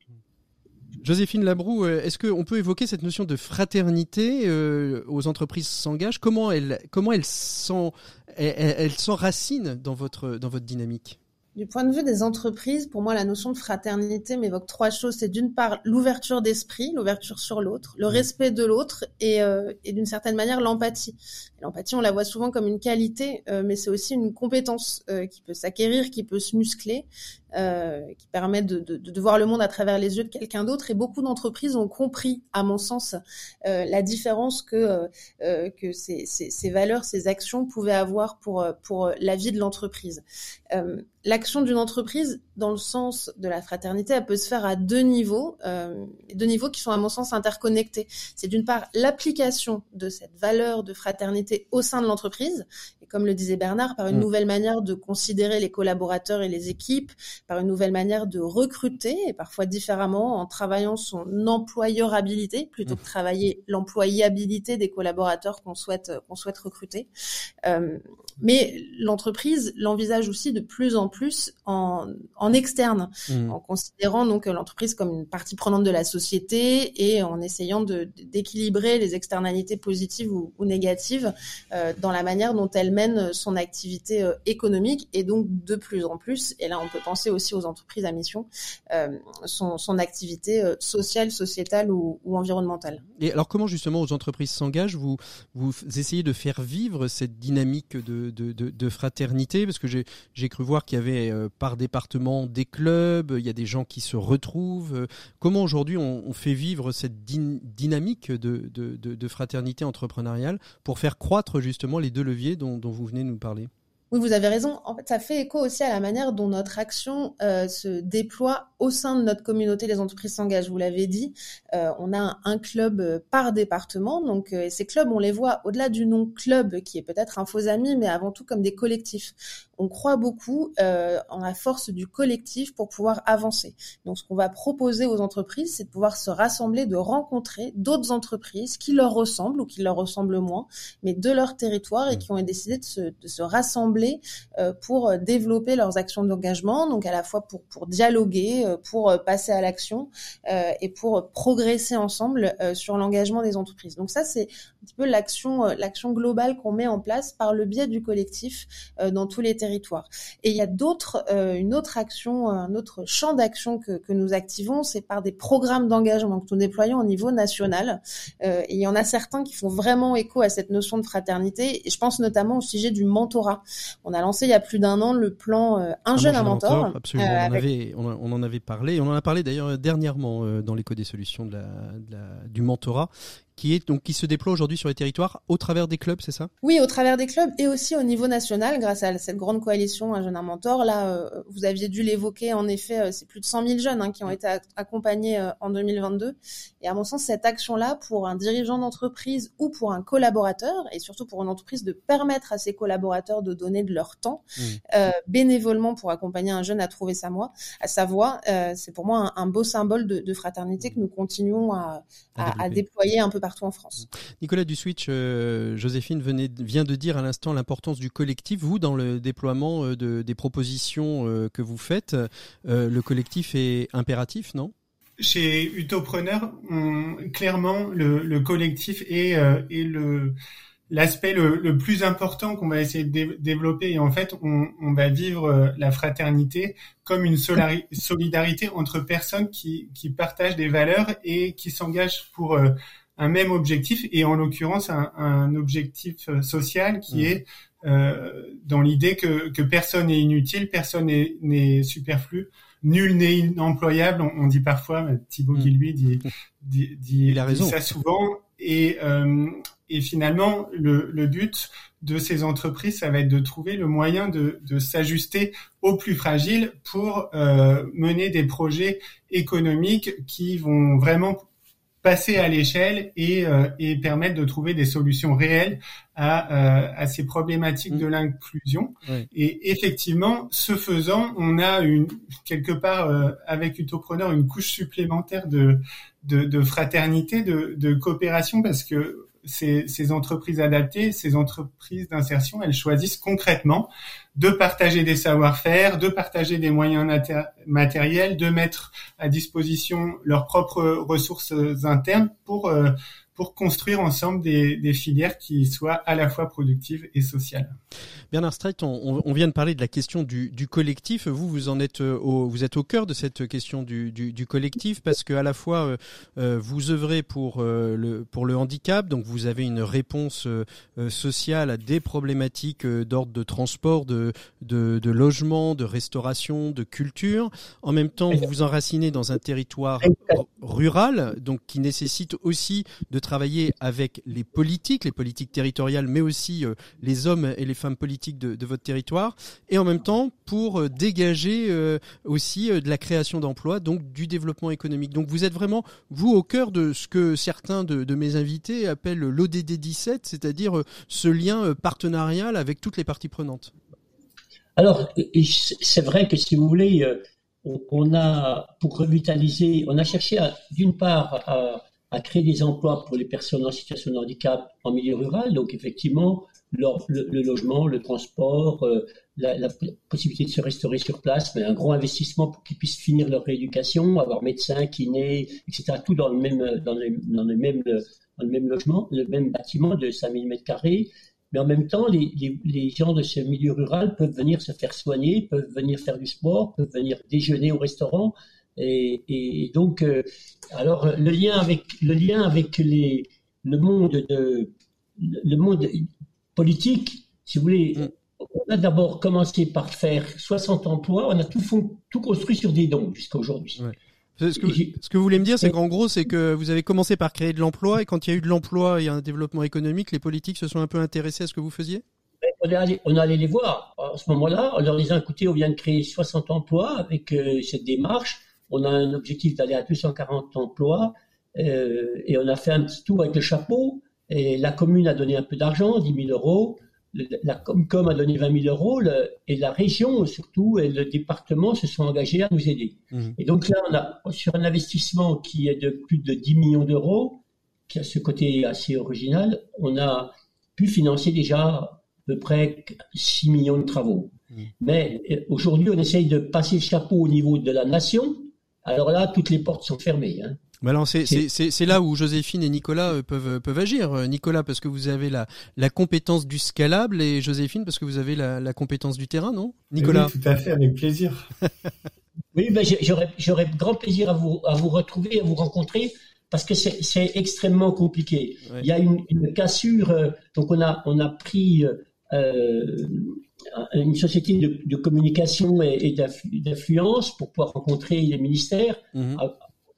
Joséphine Labroue, euh, est-ce qu'on peut évoquer cette notion de fraternité euh, aux entreprises s'engagent? Comment elles comment elles s'enracinent dans votre dans votre dynamique? Du point de vue des entreprises, pour moi, la notion de fraternité m'évoque trois choses. C'est d'une part l'ouverture d'esprit, l'ouverture sur l'autre, le respect de l'autre et, euh, et d'une certaine manière l'empathie. L'empathie, on la voit souvent comme une qualité, euh, mais c'est aussi une compétence euh, qui peut s'acquérir, qui peut se muscler, euh, qui permet de, de, de, voir le monde à travers les yeux de quelqu'un d'autre. Et beaucoup d'entreprises ont compris, à mon sens, euh, la différence que, que ces, ces, ces, valeurs, ces actions pouvaient avoir pour, pour la vie de l'entreprise l'action d'une entreprise, dans le sens de la fraternité, elle peut se faire à deux niveaux, euh, deux niveaux qui sont à mon sens interconnectés. C'est d'une part l'application de cette valeur de fraternité au sein de l'entreprise, et comme le disait Bernard, par une mm. nouvelle manière de considérer les collaborateurs et les équipes, par une nouvelle manière de recruter, et parfois différemment, en travaillant son employeurabilité plutôt que mm. travailler l'employabilité des collaborateurs qu'on souhaite qu'on souhaite recruter. Euh, mais l'entreprise l'envisage aussi de plus en plus en, en externe, mmh. en considérant donc l'entreprise comme une partie prenante de la société et en essayant de, d'équilibrer les externalités positives ou, ou négatives euh, dans la manière dont elle mène son activité euh, économique et donc de plus en plus, et là on peut penser aussi aux entreprises à mission, euh, son, son, activité euh, sociale, sociétale ou, environnementale. Et alors comment justement aux entreprises s'engagent vous, vous essayez de faire vivre cette dynamique de, de, de, fraternité? Parce que j'ai, cru voir qu'il y avait euh, par département des clubs, il y a des gens qui se retrouvent. Comment aujourd'hui on, fait vivre cette dynamique de, de, de, fraternité entrepreneuriale pour faire croître justement les deux leviers dont, dont vous venez de nous parler? Oui, vous avez raison. En fait, ça fait écho aussi à la manière dont notre action euh, se déploie au sein de notre communauté. Les entreprises s'engagent. Vous l'avez dit, euh, on a un, club euh, par département. Donc, euh, ces clubs, on les voit au-delà du nom club, qui est peut-être un faux ami, mais avant tout comme des collectifs. On croit beaucoup euh, en la force du collectif pour pouvoir avancer. Donc, ce qu'on va proposer aux entreprises, c'est de pouvoir se rassembler, de rencontrer d'autres entreprises qui leur ressemblent ou qui leur ressemblent moins, mais de leur territoire et mmh. qui ont décidé de se, de se rassembler euh, pour euh, développer leurs actions d'engagement, donc à la fois pour, pour dialoguer, euh, pour passer à l'action et pour progresser ensemble sur l'engagement des entreprises. Donc ça, c'est un petit peu l'action l'action globale qu'on met en place par le biais du collectif dans tous les territoires. Et il y a d'autres, une autre action, un autre champ d'action que, que nous activons, c'est par des programmes d'engagement que nous déployons au niveau national. et il y en a certains qui font vraiment écho à cette notion de fraternité. Et je pense notamment au sujet du mentorat. On a lancé il y a plus d'un an le plan euh, Un, jeune, un mentor. absolument, on, en avait, on, en avait parlé. On en a parlé d'ailleurs dernièrement euh, dans l'écho des solutions de la, du mentorat, qui est donc qui se déploie aujourd'hui sur les territoires au travers des clubs, c'est ça? Oui, au travers des clubs et aussi au niveau national, grâce à cette grande coalition Un jeune un mentor. Là, euh, vous aviez dû l'évoquer. En effet, euh, c'est plus de 100 000 jeunes hein, qui ont été accompagnés euh, en 2022. Et à mon sens, cette action-là, pour un dirigeant d'entreprise ou pour un collaborateur, et surtout pour une entreprise, de permettre à ses collaborateurs de donner de leur temps mmh. bénévolement pour accompagner un jeune à trouver sa voie, à sa voie, c'est pour moi un, beau symbole de, fraternité que nous continuons à, à déployer un peu partout en France. Nicolas Duswitch, euh, Joséphine venait, vient de dire à l'instant l'importance du collectif. Vous, dans le déploiement euh, de, des propositions euh, que vous faites, le collectif est impératif, non? Chez Utopreneur, clairement, le, collectif est, est le l'aspect le, plus important qu'on va essayer de développer et en fait on, on, va vivre la fraternité comme une solidarité entre personnes qui, qui partagent des valeurs et qui s'engagent pour un même objectif et en l'occurrence un, un, objectif euh, social qui mmh. est euh, dans l'idée que, que personne n'est inutile, personne n'est superflu, nul n'est inemployable. On, dit parfois, Thibaut mmh. Guilluy dit, dit, dit, ça souvent. Et, euh, et finalement, le, le, but de ces entreprises, ça va être de trouver le moyen de, de s'ajuster aux plus fragiles pour euh, mener des projets économiques qui vont vraiment passer à l'échelle et, euh, et permettre de trouver des solutions réelles à, euh, à ces problématiques de mmh. l'inclusion. Et effectivement, ce faisant, on a une quelque part euh, avec Utopreneur une couche supplémentaire de, de, de fraternité, de, de coopération, parce que ces, ces, entreprises adaptées, ces entreprises d'insertion, elles choisissent concrètement de partager des savoir-faire, de partager des moyens matériels, de mettre à disposition leurs propres ressources internes pour euh, pour construire ensemble des, des, filières qui soient à la fois productives et sociales. Bernard Streit, on, vient de parler de la question du, collectif. Vous, vous en êtes euh, au, vous êtes au cœur de cette question du, collectif parce que à la fois euh, euh vous œuvrez pour le handicap, donc vous avez une réponse sociale à des problématiques d'ordre de transport, de, de, de logement, de restauration, de culture. En même temps, vous vous enracinez dans un territoire rural, donc qui nécessite aussi de travailler avec les politiques, les politiques territoriales, mais aussi les hommes et les femmes politiques de, votre territoire, et en même temps pour euh, dégager euh, aussi de la création d'emplois, donc du développement économique. Donc vous êtes vraiment, vous, au cœur de ce que certains de, mes invités appellent l'ODD 17, c'est-à-dire ce lien partenarial avec toutes les parties prenantes. Alors, c'est vrai que si vous voulez, on a, pour revitaliser, on a cherché d'une part à, créer des emplois pour les personnes en situation de handicap en milieu rural, donc effectivement, le, logement, le transport, euh, la, possibilité de se restaurer sur place, mais un gros investissement pour qu'ils puissent finir leur rééducation, avoir médecin, kiné, etc., tout dans le même, dans le, même, dans le même logement, le même bâtiment de 5000 mètres carrés, mais en même temps, les, les, les, gens de ce milieu rural peuvent venir se faire soigner, peuvent venir faire du sport, peuvent venir déjeuner au restaurant. Et, et donc, euh, alors le lien avec le lien avec les, le monde de le monde politique, si vous voulez, mm. on a d'abord commencé par faire 60 emplois, on a tout, tout construit sur des dons jusqu'à aujourd'hui. Ce que, ce que, vous voulez me dire, c'est qu'en gros, c'est que vous avez commencé par créer de l'emploi et quand il y a eu de l'emploi et un développement économique, les politiques se sont un peu intéressés à ce que vous faisiez? On allait, on allait les voir. À ce moment-là, on leur disant écoutez, on vient de créer 60 emplois avec euh, cette démarche, on a un objectif d'aller à 240 emplois euh, et on a fait un petit tour avec le chapeau et la commune a donné un peu d'argent, 10 000 euros, la Comcom a donné 20 000 euros et la région surtout et le département se sont engagés à nous aider. Mmh. Et donc là, on a sur un investissement qui est de plus de 10 millions d'euros, qui a ce côté assez original, on a pu financer déjà à peu près 6 millions de travaux. Mmh. Mais euh, aujourd'hui, on essaye de passer le chapeau au niveau de la nation. Alors là, toutes les portes sont fermées. Hein. Mais alors c'est là où Joséphine et Nicolas euh, peuvent peuvent agir. Euh, Nicolas parce que vous avez la la compétence du scalable et Joséphine parce que vous avez la, la compétence du terrain, non? Nicolas oui, Tout à fait, avec plaisir. oui, ben j'aurais grand plaisir à vous à vous retrouver, à vous rencontrer parce que c'est extrêmement compliqué. Il y a une, une, cassure. Euh, donc on a on a pris euh, une société de, de communication et, et d'influence pour pouvoir rencontrer les ministères. Mhm.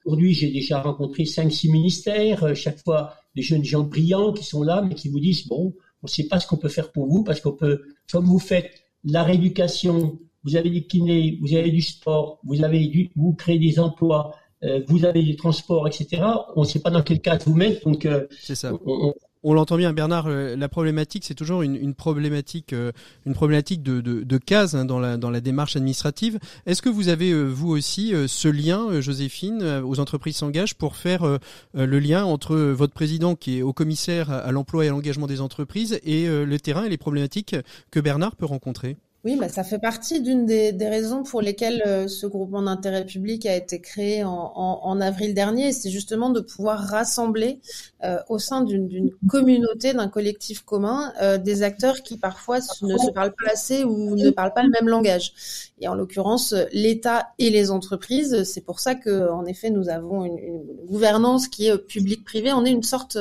Aujourd'hui, j'ai déjà rencontré 5-6 ministères. Euh, chaque fois, des jeunes gens brillants qui sont là, mais qui vous disent bon, on ne sait pas ce qu'on peut faire pour vous parce qu'on peut, comme vous faites la rééducation, vous avez des kinés, vous avez du sport, vous avez du, vous créez des emplois, euh, vous avez du transport, etc. On ne sait pas dans quel cas vous mettre, donc euh, c'est ça. On, l'entend bien, Bernard. Euh, la problématique, c'est toujours une, une, problématique, de, de, cases hein, dans la démarche administrative. Est-ce que vous avez vous aussi ce lien, Joséphine, aux entreprises s'engagent pour faire le lien entre votre président qui est au commissaire à l'emploi et à l'engagement des entreprises et le terrain et les problématiques que Bernard peut rencontrer? Oui, bah, ça fait partie d'une des, raisons pour lesquelles euh, ce groupement d'intérêt public a été créé en avril dernier. C'est justement de pouvoir rassembler euh, au sein d'une communauté, d'un collectif commun, euh, des acteurs qui parfois ne se parlent pas assez ou ne parlent pas le même langage. Et en l'occurrence, l'État et les entreprises. C'est pour ça que, en effet, nous avons une, une gouvernance qui est public-privé. On est une sorte,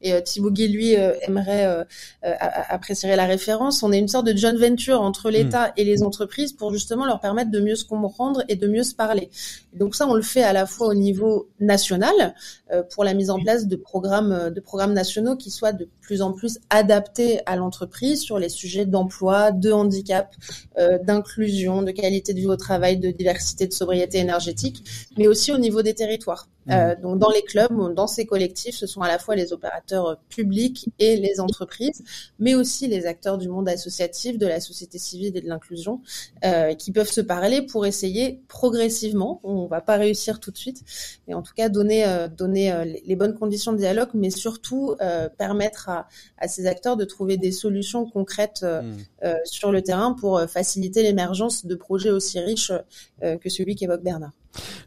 et Thibaut Guy, lui, aimerait apprécier la référence. On est une sorte de joint venture entre l'État et les entreprises pour justement leur permettre de mieux se comprendre et de mieux se parler. Donc ça, on le fait à la fois au niveau national euh, pour la mise en place de programmes, euh, de programmes nationaux qui soient de plus en plus adaptés à l'entreprise sur les sujets d'emploi, de handicap, euh, d'inclusion, de qualité de vie au travail, de diversité, de sobriété énergétique, mais aussi au niveau des territoires. Euh, mmh. donc dans les clubs, dans ces collectifs, ce sont à la fois les opérateurs publics et les entreprises, mais aussi les acteurs du monde associatif, de la société civile et de l'inclusion, euh, qui peuvent se parler pour essayer progressivement. On va pas réussir tout de suite, mais en tout cas donner euh, donner euh, les bonnes conditions de dialogue, mais surtout euh, permettre à, à, ces acteurs de trouver des solutions concrètes mmh. sur le terrain pour faciliter l'émergence de projets aussi riches que celui qu'évoque Bernard.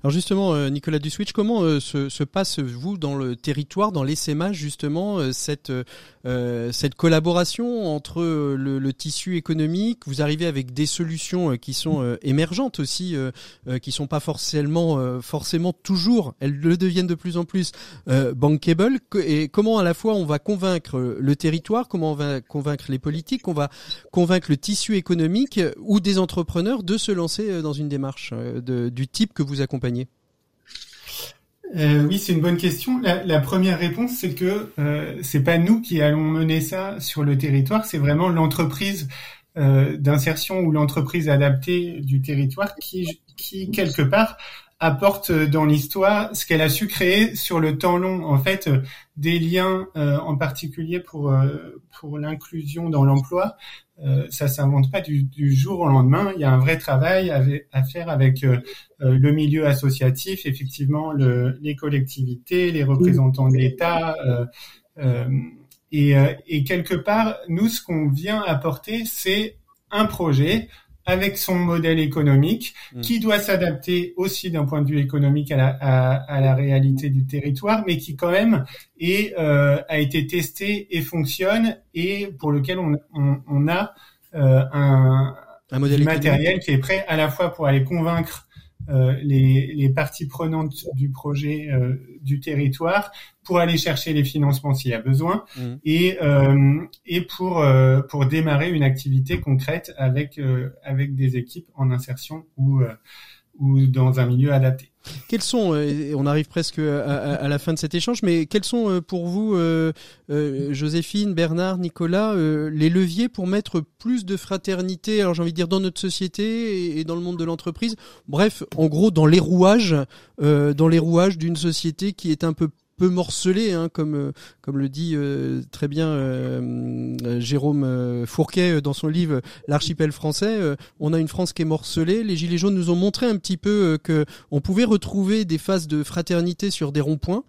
Alors justement, euh, Nicolas Duswitch, comment euh, se, se, passe vous dans le territoire, dans l'ESMA justement euh, cette collaboration entre le, tissu économique? Vous arrivez avec des solutions qui sont émergentes aussi, qui sont pas forcément toujours, elles le deviennent de plus en plus bankable. Et comment à la fois on va convaincre le territoire, comment on va convaincre les politiques, on va convaincre le tissu économique ou des entrepreneurs de se lancer dans une démarche du type que vous accompagner euh, oui, c'est une bonne question. La, première réponse, c'est que euh, c'est pas nous qui allons mener ça sur le territoire, c'est vraiment l'entreprise euh, d'insertion ou l'entreprise adaptée du territoire qui, quelque part apporte dans l'histoire ce qu'elle a su créer sur le temps long. En fait, des liens, en particulier pour l'inclusion dans l'emploi, euh, ça s'invente pas du, du, jour au lendemain. Il y a un vrai travail à, faire avec euh, euh, le milieu associatif, effectivement, le, les collectivités, les représentants de l'État. Euh, et, et, quelque part, nous, ce qu'on vient apporter, c'est un projet avec son modèle économique mmh. qui doit s'adapter aussi d'un point de vue économique à la, à, à la, réalité du territoire, mais qui quand même est, euh, a été testé et fonctionne et pour lequel on, on, on a euh, un, un modèle matériel qui est prêt à la fois pour aller convaincre euh, les, les, parties prenantes du projet euh, du territoire pour aller chercher les financements s'il y a besoin mmh. et euh, et pour pour démarrer une activité concrète avec avec des équipes en insertion ou ou dans un milieu adapté. Quels sont, euh, on arrive presque à, la fin de cet échange, mais quels sont euh, pour vous, euh, Joséphine, Bernard, Nicolas, les leviers pour mettre plus de fraternité, alors j'ai envie de dire dans notre société et, dans le monde de l'entreprise, bref, en gros dans les rouages, dans les rouages d'une société qui est un peu peu morcelé, hein, comme euh, comme le dit euh, très bien euh, Jérôme Fourquet dans son livre L'archipel français. on a une France qui est morcelée. Les gilets jaunes nous ont montré un petit peu que on pouvait retrouver des phases de fraternité sur des ronds-points.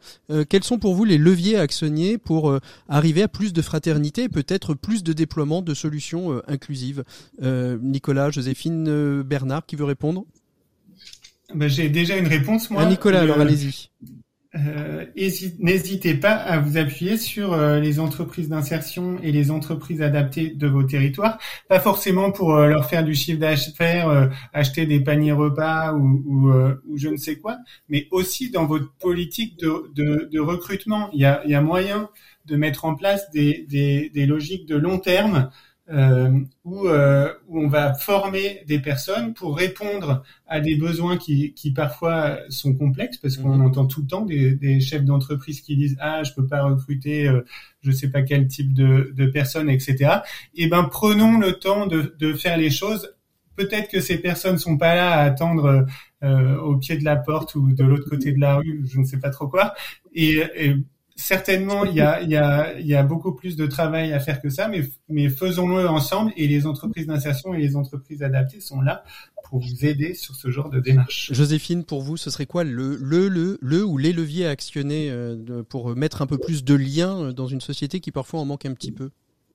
quels sont pour vous les leviers à actionner pour arriver à plus de fraternité et peut-être plus de déploiement de solutions inclusives? Nicolas, Joséphine, Bernard, qui veut répondre? Ben, J'ai déjà une réponse, moi. Ah, Nicolas, alors allez-y. Euh, n'hésitez pas à vous appuyer sur euh, les entreprises d'insertion et les entreprises adaptées de vos territoires, pas forcément pour euh, leur faire du chiffre d'affaires, acheter des paniers repas ou, ou, ou, je ne sais quoi, mais aussi dans votre politique de, de, de recrutement. Il y, a, y a, moyen de mettre en place des, des, des logiques de long terme où, euh, où, on va former des personnes pour répondre à des besoins qui, qui parfois sont complexes, parce qu'on mhm. entend tout le temps des, des chefs d'entreprise qui disent ah je peux pas recruter euh, je sais pas quel type de, de personnes, etc. Et eh ben prenons le temps de, de faire les choses. Peut-être que ces personnes sont pas là à attendre euh, au pied de la porte ou de l'autre côté de la rue, je ne sais pas trop quoi. Et, et certainement, il y a, beaucoup plus de travail à faire que ça, mais, faisons-le ensemble et les entreprises d'insertion et les entreprises adaptées sont là pour vous aider sur ce genre de démarche. Joséphine, pour vous, ce serait quoi le, le, le, le ou les leviers à actionner euh, pour mettre un peu plus de liens dans une société qui parfois en manque un petit peu?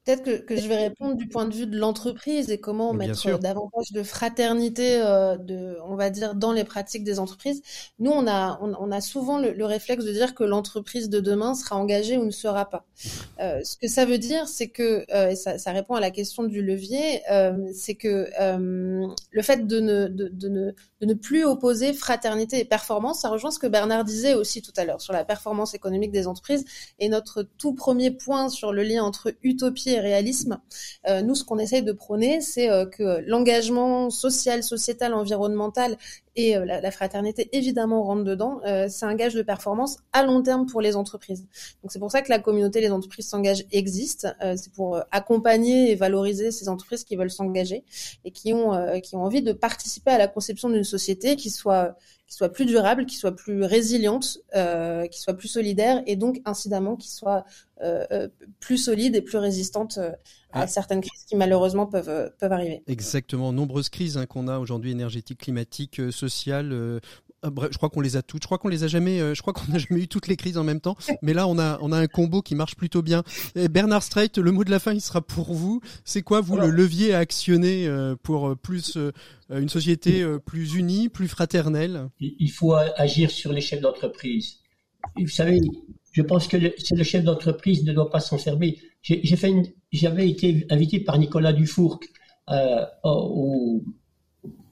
Peut-être que, que, je vais répondre du point de vue de l'entreprise et comment mettre euh, davantage de fraternité, euh, de, on va dire, dans les pratiques des entreprises. Nous, on a, on, on a souvent le, le, réflexe de dire que l'entreprise de demain sera engagée ou ne sera pas. Euh, ce que ça veut dire, c'est que, euh, et ça, ça, répond à la question du levier, c'est que le fait de ne, de, de, ne, de ne plus opposer fraternité et performance, ça rejoint ce que Bernard disait aussi tout à l'heure sur la performance économique des entreprises et notre tout premier point sur le lien entre utopie réalisme. Euh, nous, ce qu'on essaye de prôner, c'est euh, que l'engagement social, sociétal, environnemental et euh, la, fraternité évidemment rentre dedans. c'est un gage de performance à long terme pour les entreprises. Donc c'est pour ça que la communauté les entreprises s'engagent existe. c'est pour accompagner et valoriser ces entreprises qui veulent s'engager et qui ont qui ont envie de participer à la conception d'une société qui soit qui soit plus durable, qui soit plus résiliente, euh, qui soit plus solidaire et donc incidemment qui soit euh, euh plus solide et plus résistante euh, à ah. certaines crises qui malheureusement peuvent euh, peuvent arriver. Exactement, nombreuses crises hein, qu'on a aujourd'hui énergétiques, climatiques, sociales, ah, je crois qu'on les a toutes. Je crois qu'on les a jamais. Euh, je crois qu'on n'a jamais eu toutes les crises en même temps. Mais là, on a on a un combo qui marche plutôt bien. Bernard Strait, le mot de la fin, il sera pour vous. C'est quoi vous le levier à actionner euh, pour euh, plus une société plus unie, plus fraternelle? Il faut agir sur les chefs d'entreprise. Vous savez, je pense que le, le chef d'entreprise ne doit pas s'enfermer. J'avais été invité par Nicolas Dufourc au,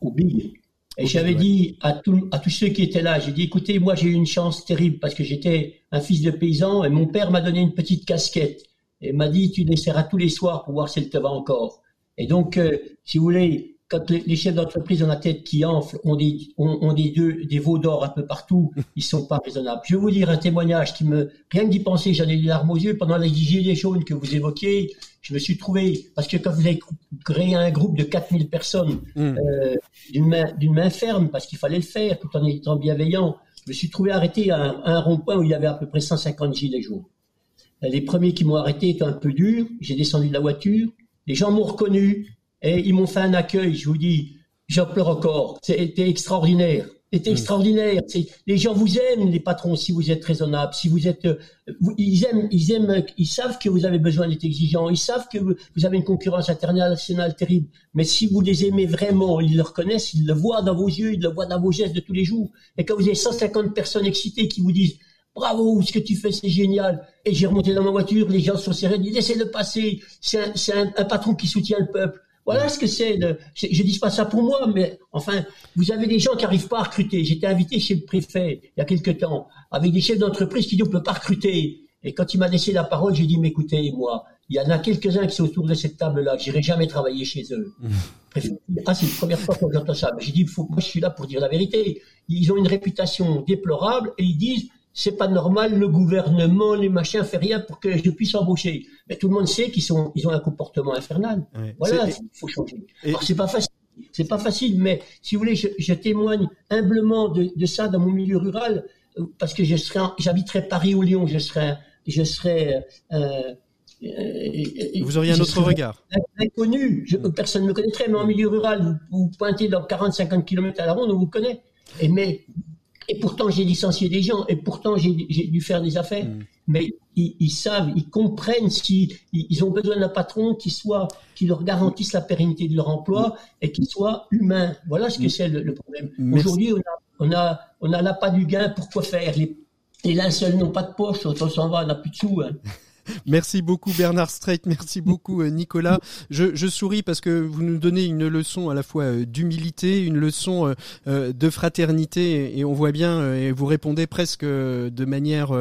au Big et j'avais dit à, à tous ceux qui étaient là, j'ai dit, écoutez, moi j'ai eu une chance terrible parce que j'étais un fils de paysan et mon père m'a donné une petite casquette et m'a dit, tu l'essaieras tous les soirs pour voir si elle te va encore. Et donc, euh, si vous voulez, quand les chefs d'entreprise ont la tête qui enfle, ont des, ont, des, deux, des veaux d'or un peu partout, ils sont pas raisonnables. Je vais vous dire un témoignage qui me, rien que d'y penser, j'en ai des larmes aux yeux pendant les gilets jaunes que vous évoquiez. Je me suis trouvé, parce que quand vous avez créé un groupe de 4000 personnes, mmh. euh, d'une main, d'une main ferme, parce qu'il fallait le faire, tout en étant bienveillant, je me suis trouvé arrêté à un, un rond-point où il y avait à peu près 150 gilets jaunes. Les premiers qui m'ont arrêté étaient un peu durs. J'ai descendu de la voiture. Les gens m'ont reconnu. Et ils m'ont fait un accueil, je vous dis, j'en pleure encore. C'était extraordinaire. C'était hmm. extraordinaire. Les gens vous aiment, les patrons, si vous êtes raisonnable, si vous êtes, euh, ils aiment, ils aiment, ils savent que vous avez besoin d'être exigeant, ils savent que vous, avez une concurrence internationale terrible. Mais si vous les aimez vraiment, ils le reconnaissent, ils le voient dans vos yeux, ils le voient dans vos gestes de tous les jours. Et quand vous avez 150 personnes excitées qui vous disent, bravo, ce que tu fais, c'est génial. Et j'ai remonté dans ma voiture, les gens sont serrés, ils disent, laissez-le passer. C'est un, un patron qui soutient le peuple. Voilà ce que c'est. Je, je dis pas ça pour moi, mais enfin, vous avez des gens qui arrivent pas à recruter. J'étais invité chez le préfet il y a quelque temps avec des chefs d'entreprise qui disent on peut pas recruter. Et quand il m'a laissé la parole, j'ai dit mais écoutez moi, il y en a quelques-uns qui sont autour de cette table-là. J'irai jamais travailler chez eux. Mmh. Ah, c'est la première fois que j'entends ça. J'ai dit, faut, moi, je suis là pour dire la vérité. Ils ont une réputation déplorable et ils disent, c'est pas normal, le gouvernement, les machins, fait rien pour que je puisse embaucher. Mais tout le monde sait qu'ils sont, ils ont un comportement infernal. Voilà, il faut changer. Alors c'est pas facile. C'est pas facile, mais si vous voulez, je, je témoigne humblement de, de, ça dans mon milieu rural, parce que je serais, j'habiterais Paris ou Lyon, je serais, je serais, euh, euh, vous auriez un autre regard. Inconnu, je, personne ne me connaîtrait, mais en milieu rural, vous, vous pointez dans 40-50 km à la ronde, on vous connaît. Et mais et pourtant, j'ai licencié des gens, et pourtant, j'ai dû faire des affaires. Mm. Mais ils, ils, savent, ils comprennent si ils, ont besoin d'un patron qui soit, qui leur garantisse la pérennité de leur emploi mm. et qui soit humain. Voilà ce que mm. c'est le, le, problème. Aujourd'hui, on a, on a, on a l'appât du gain. Pourquoi faire? Les, les linceuls n'ont pas de poche. On s'en va, on n'a plus de sous. Hein. Merci beaucoup Bernard Strait, merci beaucoup euh, Nicolas. Je, je, souris parce que vous nous donnez une leçon à la fois euh, d'humilité, une leçon euh, de fraternité et on voit bien et vous répondez presque de manière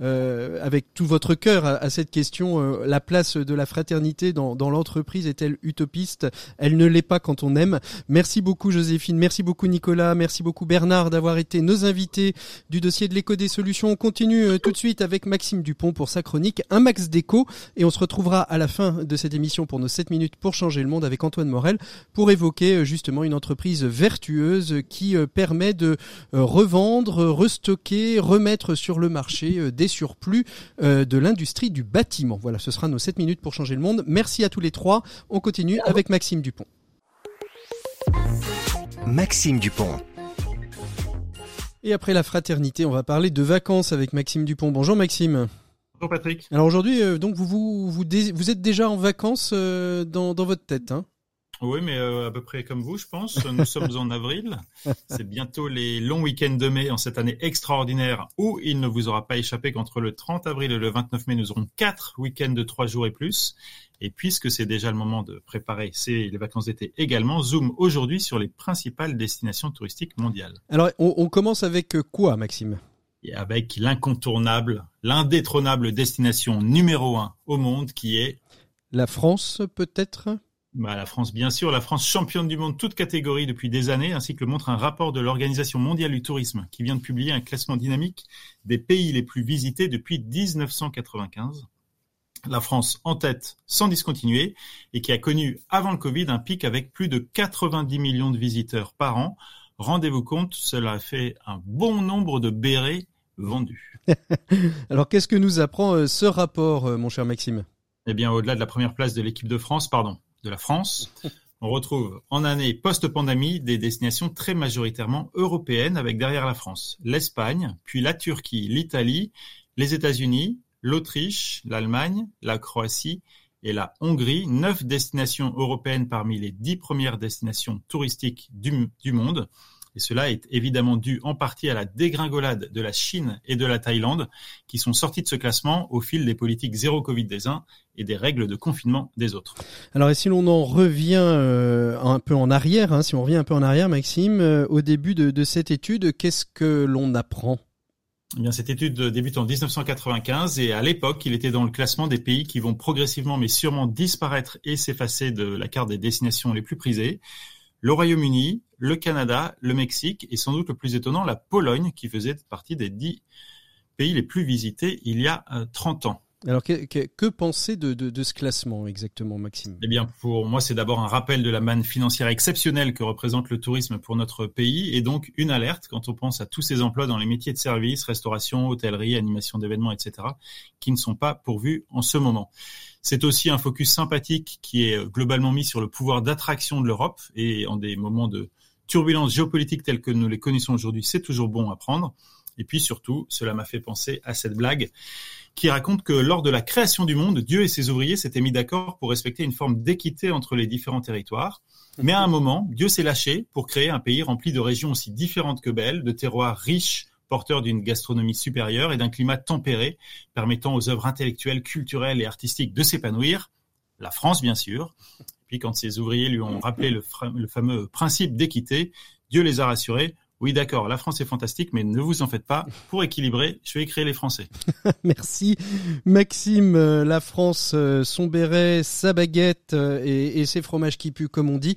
avec tout votre cœur à, cette question. La place de la fraternité dans, dans l'entreprise est-elle utopiste? Elle ne l'est pas quand on aime. Merci beaucoup Joséphine, merci beaucoup Nicolas, merci beaucoup Bernard d'avoir été nos invités du dossier de l'éco des solutions. On continue tout de suite avec Maxime Dupont pour sa chronique max et on se retrouvera à la fin de cette émission pour nos 7 minutes pour changer le monde avec Antoine Morel pour évoquer euh, justement une entreprise vertueuse qui euh, permet de euh, revendre, restocker, remettre sur le marché des surplus de l'industrie du bâtiment. Voilà, ce sera nos 7 minutes pour changer le monde. Merci à tous les trois. On continue avec Maxime Dupont. Maxime Dupont. Et après la fraternité, on va parler de vacances avec Maxime Dupont. Bonjour Maxime. Bonjour Patrick. Alors aujourd'hui, euh, donc vous, vous, vous, vous, êtes déjà en vacances euh, dans, dans, votre tête. Hein? Oui, mais euh, à peu près comme vous, je pense. Nous sommes en avril. C'est bientôt les longs week-ends de mai en cette année extraordinaire où il ne vous aura pas échappé qu'entre le 30 avril et le 29 mai, nous aurons quatre week-ends de trois jours et plus. Et puisque c'est déjà le moment de préparer les vacances d'été également, zoom aujourd'hui sur les principales destinations touristiques mondiales. Alors, on, commence avec quoi, Maxime? Et avec l'incontournable, l'indétrônable destination numéro un au monde qui est la France, peut-être? Bah, la France, bien sûr, la France championne du monde toute catégorie depuis des années, ainsi que le montre un rapport de l'Organisation mondiale du tourisme, qui vient de publier un classement dynamique des pays les plus visités depuis 1995 la France en tête sans discontinuer et qui a connu avant le Covid un pic avec plus de 90 millions de visiteurs par an. Rendez-vous compte, cela a fait un bon nombre de bérets vendus. Alors qu'est-ce que nous apprend euh, ce rapport, euh, mon cher Maxime? Eh bien, au-delà de la première place de l'équipe de France, pardon, de la France, on retrouve en année post-pandémie des destinations très majoritairement européennes avec derrière la France l'Espagne, puis la Turquie, l'Italie, les États-Unis, l'Autriche, l'Allemagne, la Croatie et la Hongrie, neuf destinations européennes parmi les dix premières destinations touristiques du, monde. Et cela est évidemment dû en partie à la dégringolade de la Chine et de la Thaïlande, qui sont sortis de ce classement au fil des politiques zéro Covid des uns et des règles de confinement des autres. Alors, et si l'on en revient euh, un peu en arrière, hein, si on revient un peu en arrière, Maxime, euh, au début de cette étude, qu'est-ce que l'on apprend? Eh bien, cette étude débute en 1995 et à l'époque, il était dans le classement des pays qui vont progressivement mais sûrement disparaître et s'effacer de la carte des destinations les plus prisées. Le Royaume-Uni, le Canada, le Mexique et sans doute le plus étonnant, la Pologne qui faisait partie des dix pays les plus visités il y a 30 euh, ans. Alors, que, que, penser de, de, de, ce classement exactement, Maxime? Eh bien, pour moi, c'est d'abord un rappel de la manne financière exceptionnelle que représente le tourisme pour notre pays, et donc une alerte quand on pense à tous ces emplois dans les métiers de service, restauration, hôtellerie, animation d'événements, etc., qui ne sont pas pourvus en ce moment. C'est aussi un focus sympathique qui est globalement mis sur le pouvoir d'attraction de l'Europe, et en des moments de turbulence géopolitique tels que nous les connaissons aujourd'hui, c'est toujours bon à prendre. Et puis surtout, cela m'a fait penser à cette blague qui raconte que lors de la création du monde, Dieu et ses ouvriers s'étaient mis d'accord pour respecter une forme d'équité entre les différents territoires. Mais à un moment, Dieu s'est lâché pour créer un pays rempli de régions aussi différentes que belles, de terroirs riches, porteurs d'une gastronomie supérieure et d'un climat tempéré, permettant aux œuvres intellectuelles, culturelles et artistiques de s'épanouir. La France, bien sûr. Puis quand ses ouvriers lui ont rappelé le, le fameux principe d'équité, Dieu les a rassurés. Oui, d'accord, la France est fantastique, mais ne vous en faites pas. Pour équilibrer, je vais créer les Français. Merci. Maxime, euh, la France, euh, son béret, sa baguette euh, et, ses fromages qui puent, comme on dit.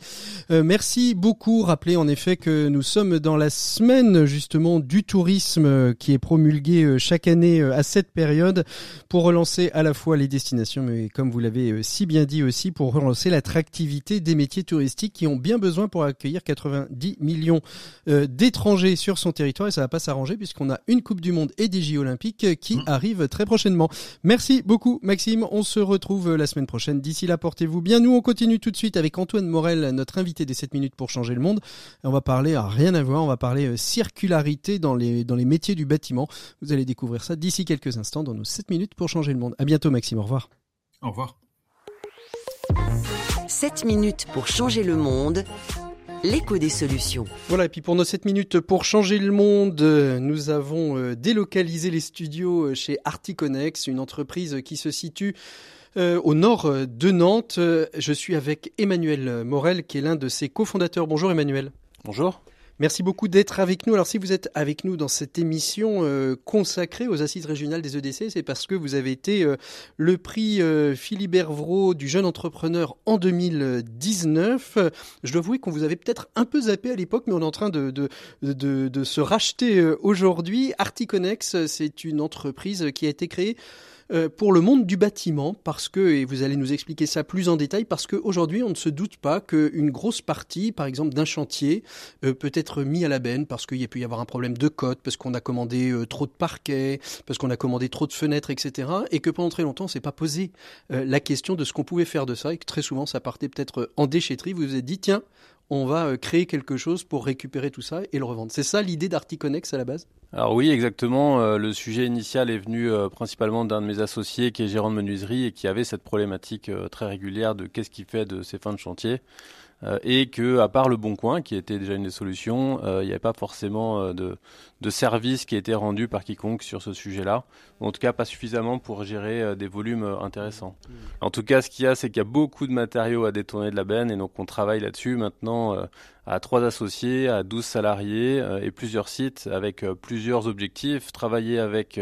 merci beaucoup. Rappelez en effet que nous sommes dans la semaine justement du tourisme qui est promulguée chaque année à cette période pour relancer à la fois les destinations, mais comme vous l'avez si bien dit aussi, pour relancer l'attractivité des métiers touristiques qui ont bien besoin pour accueillir 90 millions d'étrangers étranger sur son territoire et ça va pas s'arranger puisqu'on a une Coupe du Monde et des Jeux Olympiques qui mmh. arrivent très prochainement. Merci beaucoup Maxime, on se retrouve la semaine prochaine. D'ici là, portez-vous bien. Nous, on continue tout de suite avec Antoine Morel, notre invité des 7 minutes pour changer le monde. On va parler, à rien à voir, on va parler euh, circularité dans les, dans les métiers du bâtiment. Vous allez découvrir ça d'ici quelques instants dans nos 7 minutes pour changer le monde. À bientôt Maxime, au revoir. Au revoir. 7 minutes pour changer le monde l'écho des solutions. Voilà, et puis pour nos 7 minutes pour changer le monde, nous avons délocalisé les studios chez Articonex, une entreprise qui se situe au nord de Nantes. Je suis avec Emmanuel Morel, qui est l'un de ses cofondateurs. Bonjour Emmanuel. Bonjour. Merci beaucoup d'être avec nous. Alors si vous êtes avec nous dans cette émission euh, consacrée aux assises régionales des EDC, c'est parce que vous avez été euh, le prix euh, Philibert du jeune entrepreneur en 2019. Je dois avouer qu'on vous avait peut-être un peu zappé à l'époque, mais on est en train de, de, se racheter aujourd'hui. Articonex, c'est une entreprise qui a été créée euh, pour le monde du bâtiment, parce que, et vous allez nous expliquer ça plus en détail, parce qu'aujourd'hui, on ne se doute pas qu'une grosse partie, par exemple, d'un chantier euh, peut être mis à la benne parce qu'il peut y avoir un problème de cote, parce qu'on a commandé euh, trop de parquets, parce qu'on a commandé trop de fenêtres, etc. Et que pendant très longtemps, on s'est pas posé la question de ce qu'on pouvait faire de ça, et que très souvent, ça partait peut-être en déchetterie. Vous vous êtes dit, tiens, on va créer quelque chose pour récupérer tout ça et le revendre. C'est ça l'idée d'Articonex à la base? Alors oui, exactement. Euh, le sujet initial est venu euh, principalement d'un de mes associés qui est gérant de menuiserie et qui avait cette problématique euh, très régulière de qu'est-ce qu'il fait de ses fins de chantier. Euh, et que à part le Bon Coin, qui était déjà une des solutions, euh, il n'y avait pas forcément euh, de, de service qui était rendu par quiconque sur ce sujet-là. En tout cas, pas suffisamment pour gérer des volumes intéressants. En tout cas, ce qu'il y a, c'est qu'il y a beaucoup de matériaux à détourner de la benne, et donc on travaille là-dessus maintenant à trois associés, à 12 salariés et plusieurs sites avec plusieurs objectifs. Travailler avec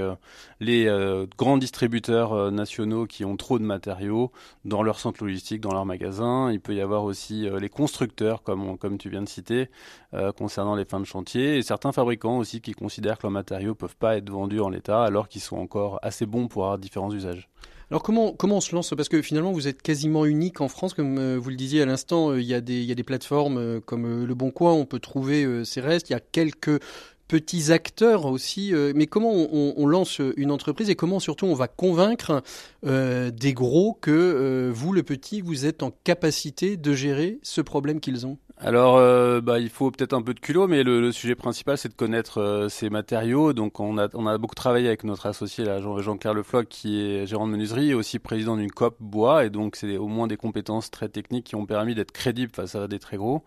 les grands distributeurs nationaux qui ont trop de matériaux dans leur centre logistique, dans leurs magasins. Il peut y avoir aussi les constructeurs, comme, comme tu viens de citer, euh, concernant les fins de chantier, et certains fabricants aussi qui considèrent que leurs matériaux peuvent pas être vendus en l'état alors qu'ils sont encore assez bons pour avoir différents usages. Alors comment, comment on se lance? Parce que finalement, vous êtes quasiment unique en France, comme euh, vous le disiez à l'instant, euh, il y, a des, plateformes comme Le Bon Coin, on peut trouver ces restes, il y a quelques petits acteurs aussi. mais comment on, lance une entreprise et comment surtout on va convaincre des gros que vous, le petit, vous êtes en capacité de gérer ce problème qu'ils ont? Alors, euh, bah, il faut peut-être un peu de culot, mais le, sujet principal, c'est de connaître euh, ces matériaux. Donc, on a, on a beaucoup travaillé avec notre associé, Jean-Claire Lefloc, qui est gérant de menuiserie et aussi président d'une COP bois. Et donc, c'est au moins des compétences très techniques qui ont permis d'être crédibles face à des très gros.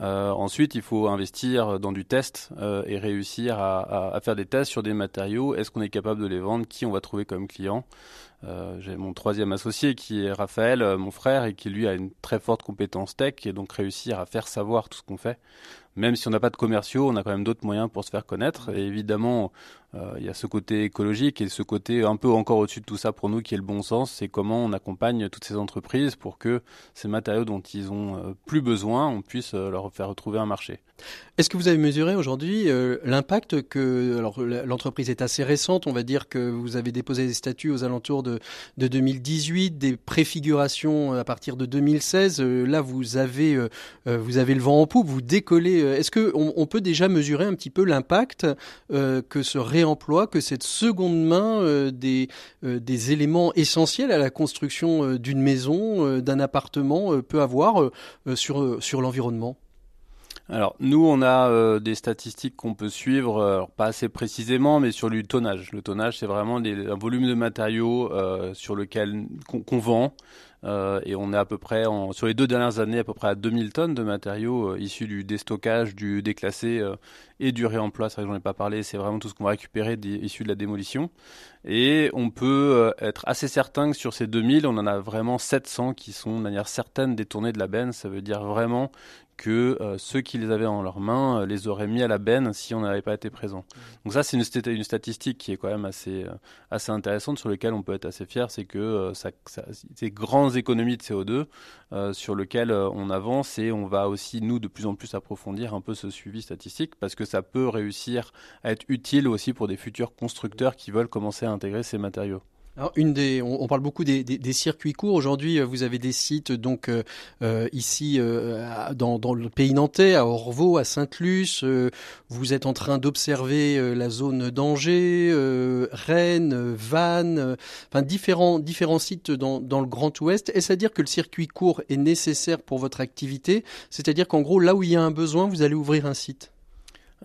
Euh, ensuite, il faut investir dans du test et réussir à, à, à, faire des tests sur des matériaux. Est-ce qu'on est capable de les vendre? Qui on va trouver comme client? Euh, j'ai mon troisième associé qui est Raphaël, euh, mon frère, et qui lui a une très forte compétence tech et donc réussir à faire savoir tout ce qu'on fait. Même si on n'a pas de commerciaux, on a quand même d'autres moyens pour se faire connaître. Et évidemment, euh, il y a ce côté écologique et ce côté un peu encore au-dessus de tout ça pour nous qui est le bon sens, c'est comment on accompagne toutes ces entreprises pour que ces matériaux dont ils ont euh, plus besoin, on puisse euh, leur faire retrouver un marché. Est-ce que vous avez mesuré aujourd'hui l'impact que alors l'entreprise est assez récente, on va dire que vous avez déposé des statuts aux alentours de, de 2018, des préfigurations à partir de 2016. là, vous avez vous avez le vent en poupe, vous décollez. Est-ce que on, peut déjà mesurer un petit peu l'impact que ce réel emploi que cette seconde main euh, des, euh, éléments essentiels à la construction euh, d'une maison, d'un appartement peut avoir sur l'environnement? Alors nous, on a des statistiques qu'on peut suivre, pas assez précisément, mais sur le tonnage. Le tonnage, c'est vraiment un volume de matériaux sur lequel qu'on vend, euh, et on est à peu près, sur les deux dernières années, à peu près à 2000 tonnes de matériaux euh, issus du déstockage, du déclassé euh, et du réemploi. C'est vrai que j'en ai pas parlé, c'est vraiment tout ce qu'on va récupérer issu de la démolition. Et on peut être assez certain que sur ces 2000, on en a vraiment 700 qui sont de manière certaine détournés de la benne. Ça veut dire vraiment que euh, ceux qui les avaient en leurs mains euh, les auraient mis à la benne si on n'avait pas été présent. Donc ça, c'est une, une, statistique qui est quand même assez, euh, assez intéressante sur laquelle on peut être assez fier, c'est que ça, ça, ces grandes économies de CO2 sur lesquelles on avance et on va aussi, nous, de plus en plus approfondir un peu ce suivi statistique parce que ça peut réussir à être utile aussi pour des futurs constructeurs qui veulent commencer à intégrer ces matériaux. Alors, une des, on, parle beaucoup des, circuits courts. Aujourd'hui, euh, vous avez des sites donc euh, euh, ici dans, dans, le pays nantais, à Orvaux, à Sainte-Luce. vous êtes en train d'observer la zone d'Angers, Rennes, Vannes, enfin différents différents sites dans, dans le Grand Ouest. Est-ce à dire que le circuit court est nécessaire pour votre activité? C'est-à-dire qu'en gros, là où il y a un besoin, vous allez ouvrir un site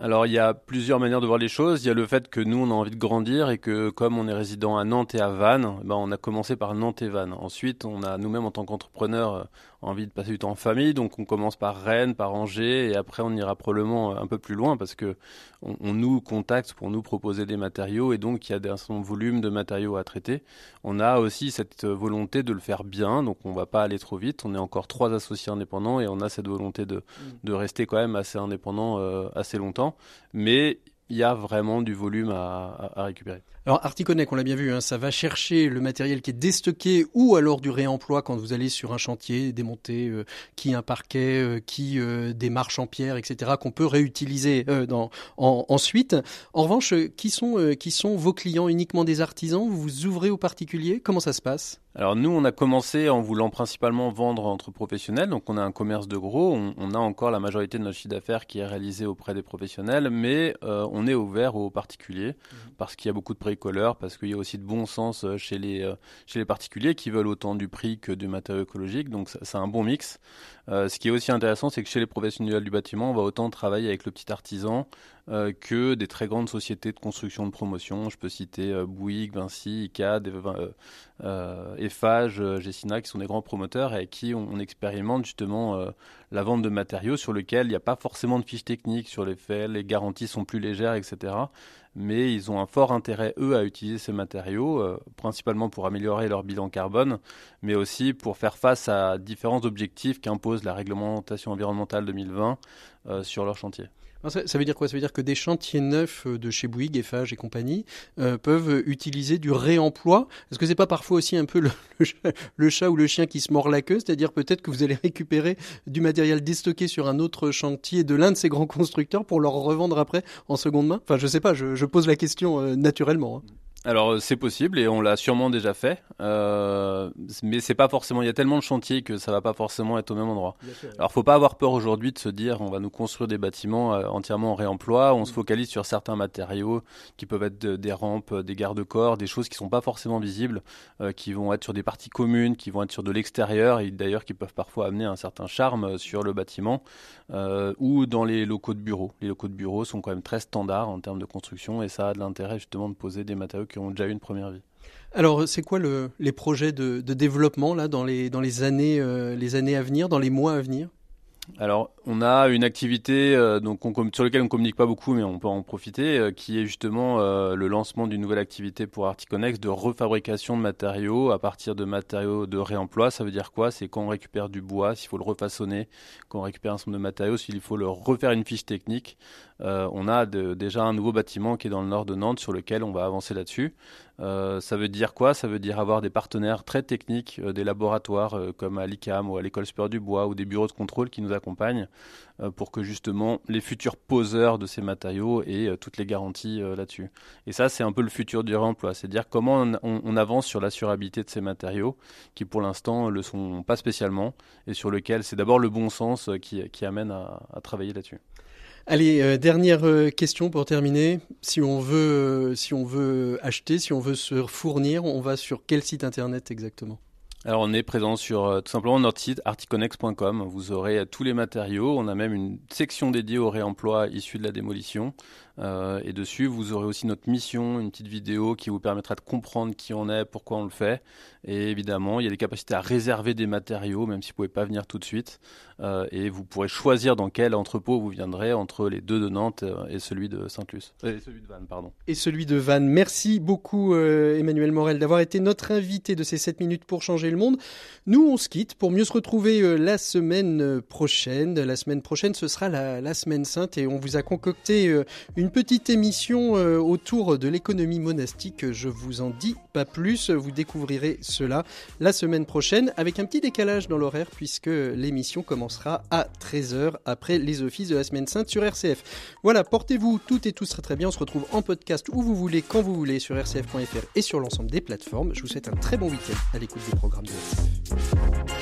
alors il y a plusieurs manières de voir les choses. Il y a le fait que nous on a envie de grandir et que comme on est résident à Nantes et à Vannes, ben, on a commencé par Nantes et Vannes. Ensuite on a nous-mêmes en tant qu'entrepreneurs euh, envie de passer du temps en famille, donc on commence par Rennes, par Angers et après on ira probablement un peu plus loin parce que on, nous contacte pour nous proposer des matériaux et donc il y a un certain volume de matériaux à traiter. On a aussi cette volonté de le faire bien, donc on va pas aller trop vite. On est encore trois associés indépendants et on a cette volonté de, mm. de rester quand même assez indépendant euh, assez longtemps mais il y a vraiment du volume à, récupérer. Alors Articonnect, on l'a bien vu, hein, ça va chercher le matériel qui est déstocké ou alors du réemploi quand vous allez sur un chantier, démonter euh, qui un parquet, euh, qui euh, des marches en pierre, etc., qu'on peut réutiliser dans, ensuite. En revanche, qui sont, qui sont vos clients uniquement des artisans? Vous vous ouvrez aux particuliers? Comment ça se passe? Alors nous, on a commencé en voulant principalement vendre entre professionnels, donc on a un commerce de gros, on, a encore la majorité de notre chiffre d'affaires qui est réalisé auprès des professionnels, mais on est ouvert aux particuliers mmh. parce qu'il y a beaucoup de parce qu'il y a aussi de bon sens euh, chez les, euh, chez les particuliers qui veulent autant du prix que du matériau écologique, donc c'est un bon mix. Euh, ce qui est aussi intéressant, c'est que chez les professionnels du bâtiment, on va autant travailler avec le petit artisan que des très grandes sociétés de construction de promotion. Je peux citer Bouygues, Vinci, ICAD, Eiffage, Gessina, qui sont des grands promoteurs et avec qui on, expérimente justement la vente de matériaux sur lesquels il n'y a pas forcément de fiches techniques sur les faits, les garanties sont plus légères, etc mais ils ont un fort intérêt, eux, à utiliser ces matériaux, euh, principalement pour améliorer leur bilan carbone, mais aussi pour faire face à différents objectifs qu'impose la réglementation environnementale 2020 euh, sur leur chantier. Ça, veut dire quoi? Ça veut dire que des chantiers neufs euh, de chez Bouygues, Eiffage et compagnie peuvent utiliser du réemploi. Est-ce que c'est pas parfois aussi un peu le, chat ou le chien qui se mord la queue? C'est-à-dire peut-être que vous allez récupérer du matériel déstocké sur un autre chantier de l'un de ces grands constructeurs pour le revendre après en seconde main? Enfin, je sais pas, je, pose la question euh, naturellement. Hein. Alors euh, c'est possible et on l'a sûrement déjà fait, euh, mais c'est pas forcément. Il y a tellement de chantiers que ça va pas forcément être au même endroit. Alors Alors faut pas avoir peur aujourd'hui de se dire on va nous construire des bâtiments euh, entièrement en réemploi. On se mm. focalise sur certains matériaux qui peuvent être des rampes, des garde-corps, des choses qui sont pas forcément visibles, qui vont être sur des parties communes, qui vont être sur de l'extérieur et d'ailleurs qui peuvent parfois amener un certain charme sur le bâtiment ou dans les locaux de bureau. Les locaux de bureau sont quand même très standards en termes de construction et ça a de l'intérêt justement de poser des matériaux qui ont déjà eu une première vie. Alors, c'est quoi le, les projets de, développement là dans les, dans les années, euh, les années à venir, dans les mois à venir? Alors, on a une activité euh, donc sur laquelle on communique pas beaucoup, mais on peut en profiter, euh, qui est justement euh, le lancement d'une nouvelle activité pour Articonex de refabrication de matériaux à partir de matériaux de réemploi. Ça veut dire quoi? C'est quand on récupère du bois, s'il faut le refaçonner, quand on récupère un certain de matériaux, s'il faut le refaire une fiche technique. on a déjà un nouveau bâtiment qui est dans le nord de Nantes sur lequel on va avancer là-dessus. Ça veut dire quoi? Ça veut dire avoir des partenaires très techniques, des laboratoires comme à l'ICAM ou à l'école supérieure du bois ou des bureaux de contrôle qui nous accompagnent euh, pour que justement les futurs poseurs de ces matériaux aient euh, toutes les garanties euh, là-dessus. Et ça, c'est un peu le futur du réemploi, c'est-à-dire comment on, avance sur l'assurabilité de ces matériaux qui pour l'instant ne le sont pas spécialement et sur lequel c'est d'abord le bon sens qui, amène à, travailler là-dessus. Allez, dernière question pour terminer. Si on veut, si on veut acheter, si on veut se fournir, on va sur quel site internet exactement? Alors on est présent sur euh, tout simplement notre site articonex.com. Vous aurez tous les matériaux. On a même une section dédiée au réemploi issu de la démolition. Euh, et dessus, vous aurez aussi notre mission, une petite vidéo qui vous permettra de comprendre qui on est, pourquoi on le fait. Et évidemment, il y a des capacités à réserver des matériaux, même si vous pouvez pas venir tout de suite. Euh, et vous pourrez choisir dans quel entrepôt vous viendrez entre les deux de Nantes euh, et celui de Saint-Luce. et celui de Vannes, pardon. Et celui de Vannes. Merci beaucoup, Emmanuel Morel, d'avoir été notre invité de ces 7 minutes pour changer le monde. Nous, on se quitte pour mieux se retrouver la semaine prochaine. La semaine prochaine, ce sera la, la semaine sainte et on vous a concocté une une petite émission euh, autour de l'économie monastique. Je vous en dis pas plus. Vous découvrirez cela la semaine prochaine avec un petit décalage dans l'horaire puisque l'émission commencera à 13h après les offices de la semaine sainte sur RCF. Voilà, portez-vous toutes et tous très très bien. On se retrouve en podcast où vous voulez, quand vous voulez sur rcf.fr et sur l'ensemble des plateformes. Je vous souhaite un très bon week-end à l'écoute des programmes de RCF.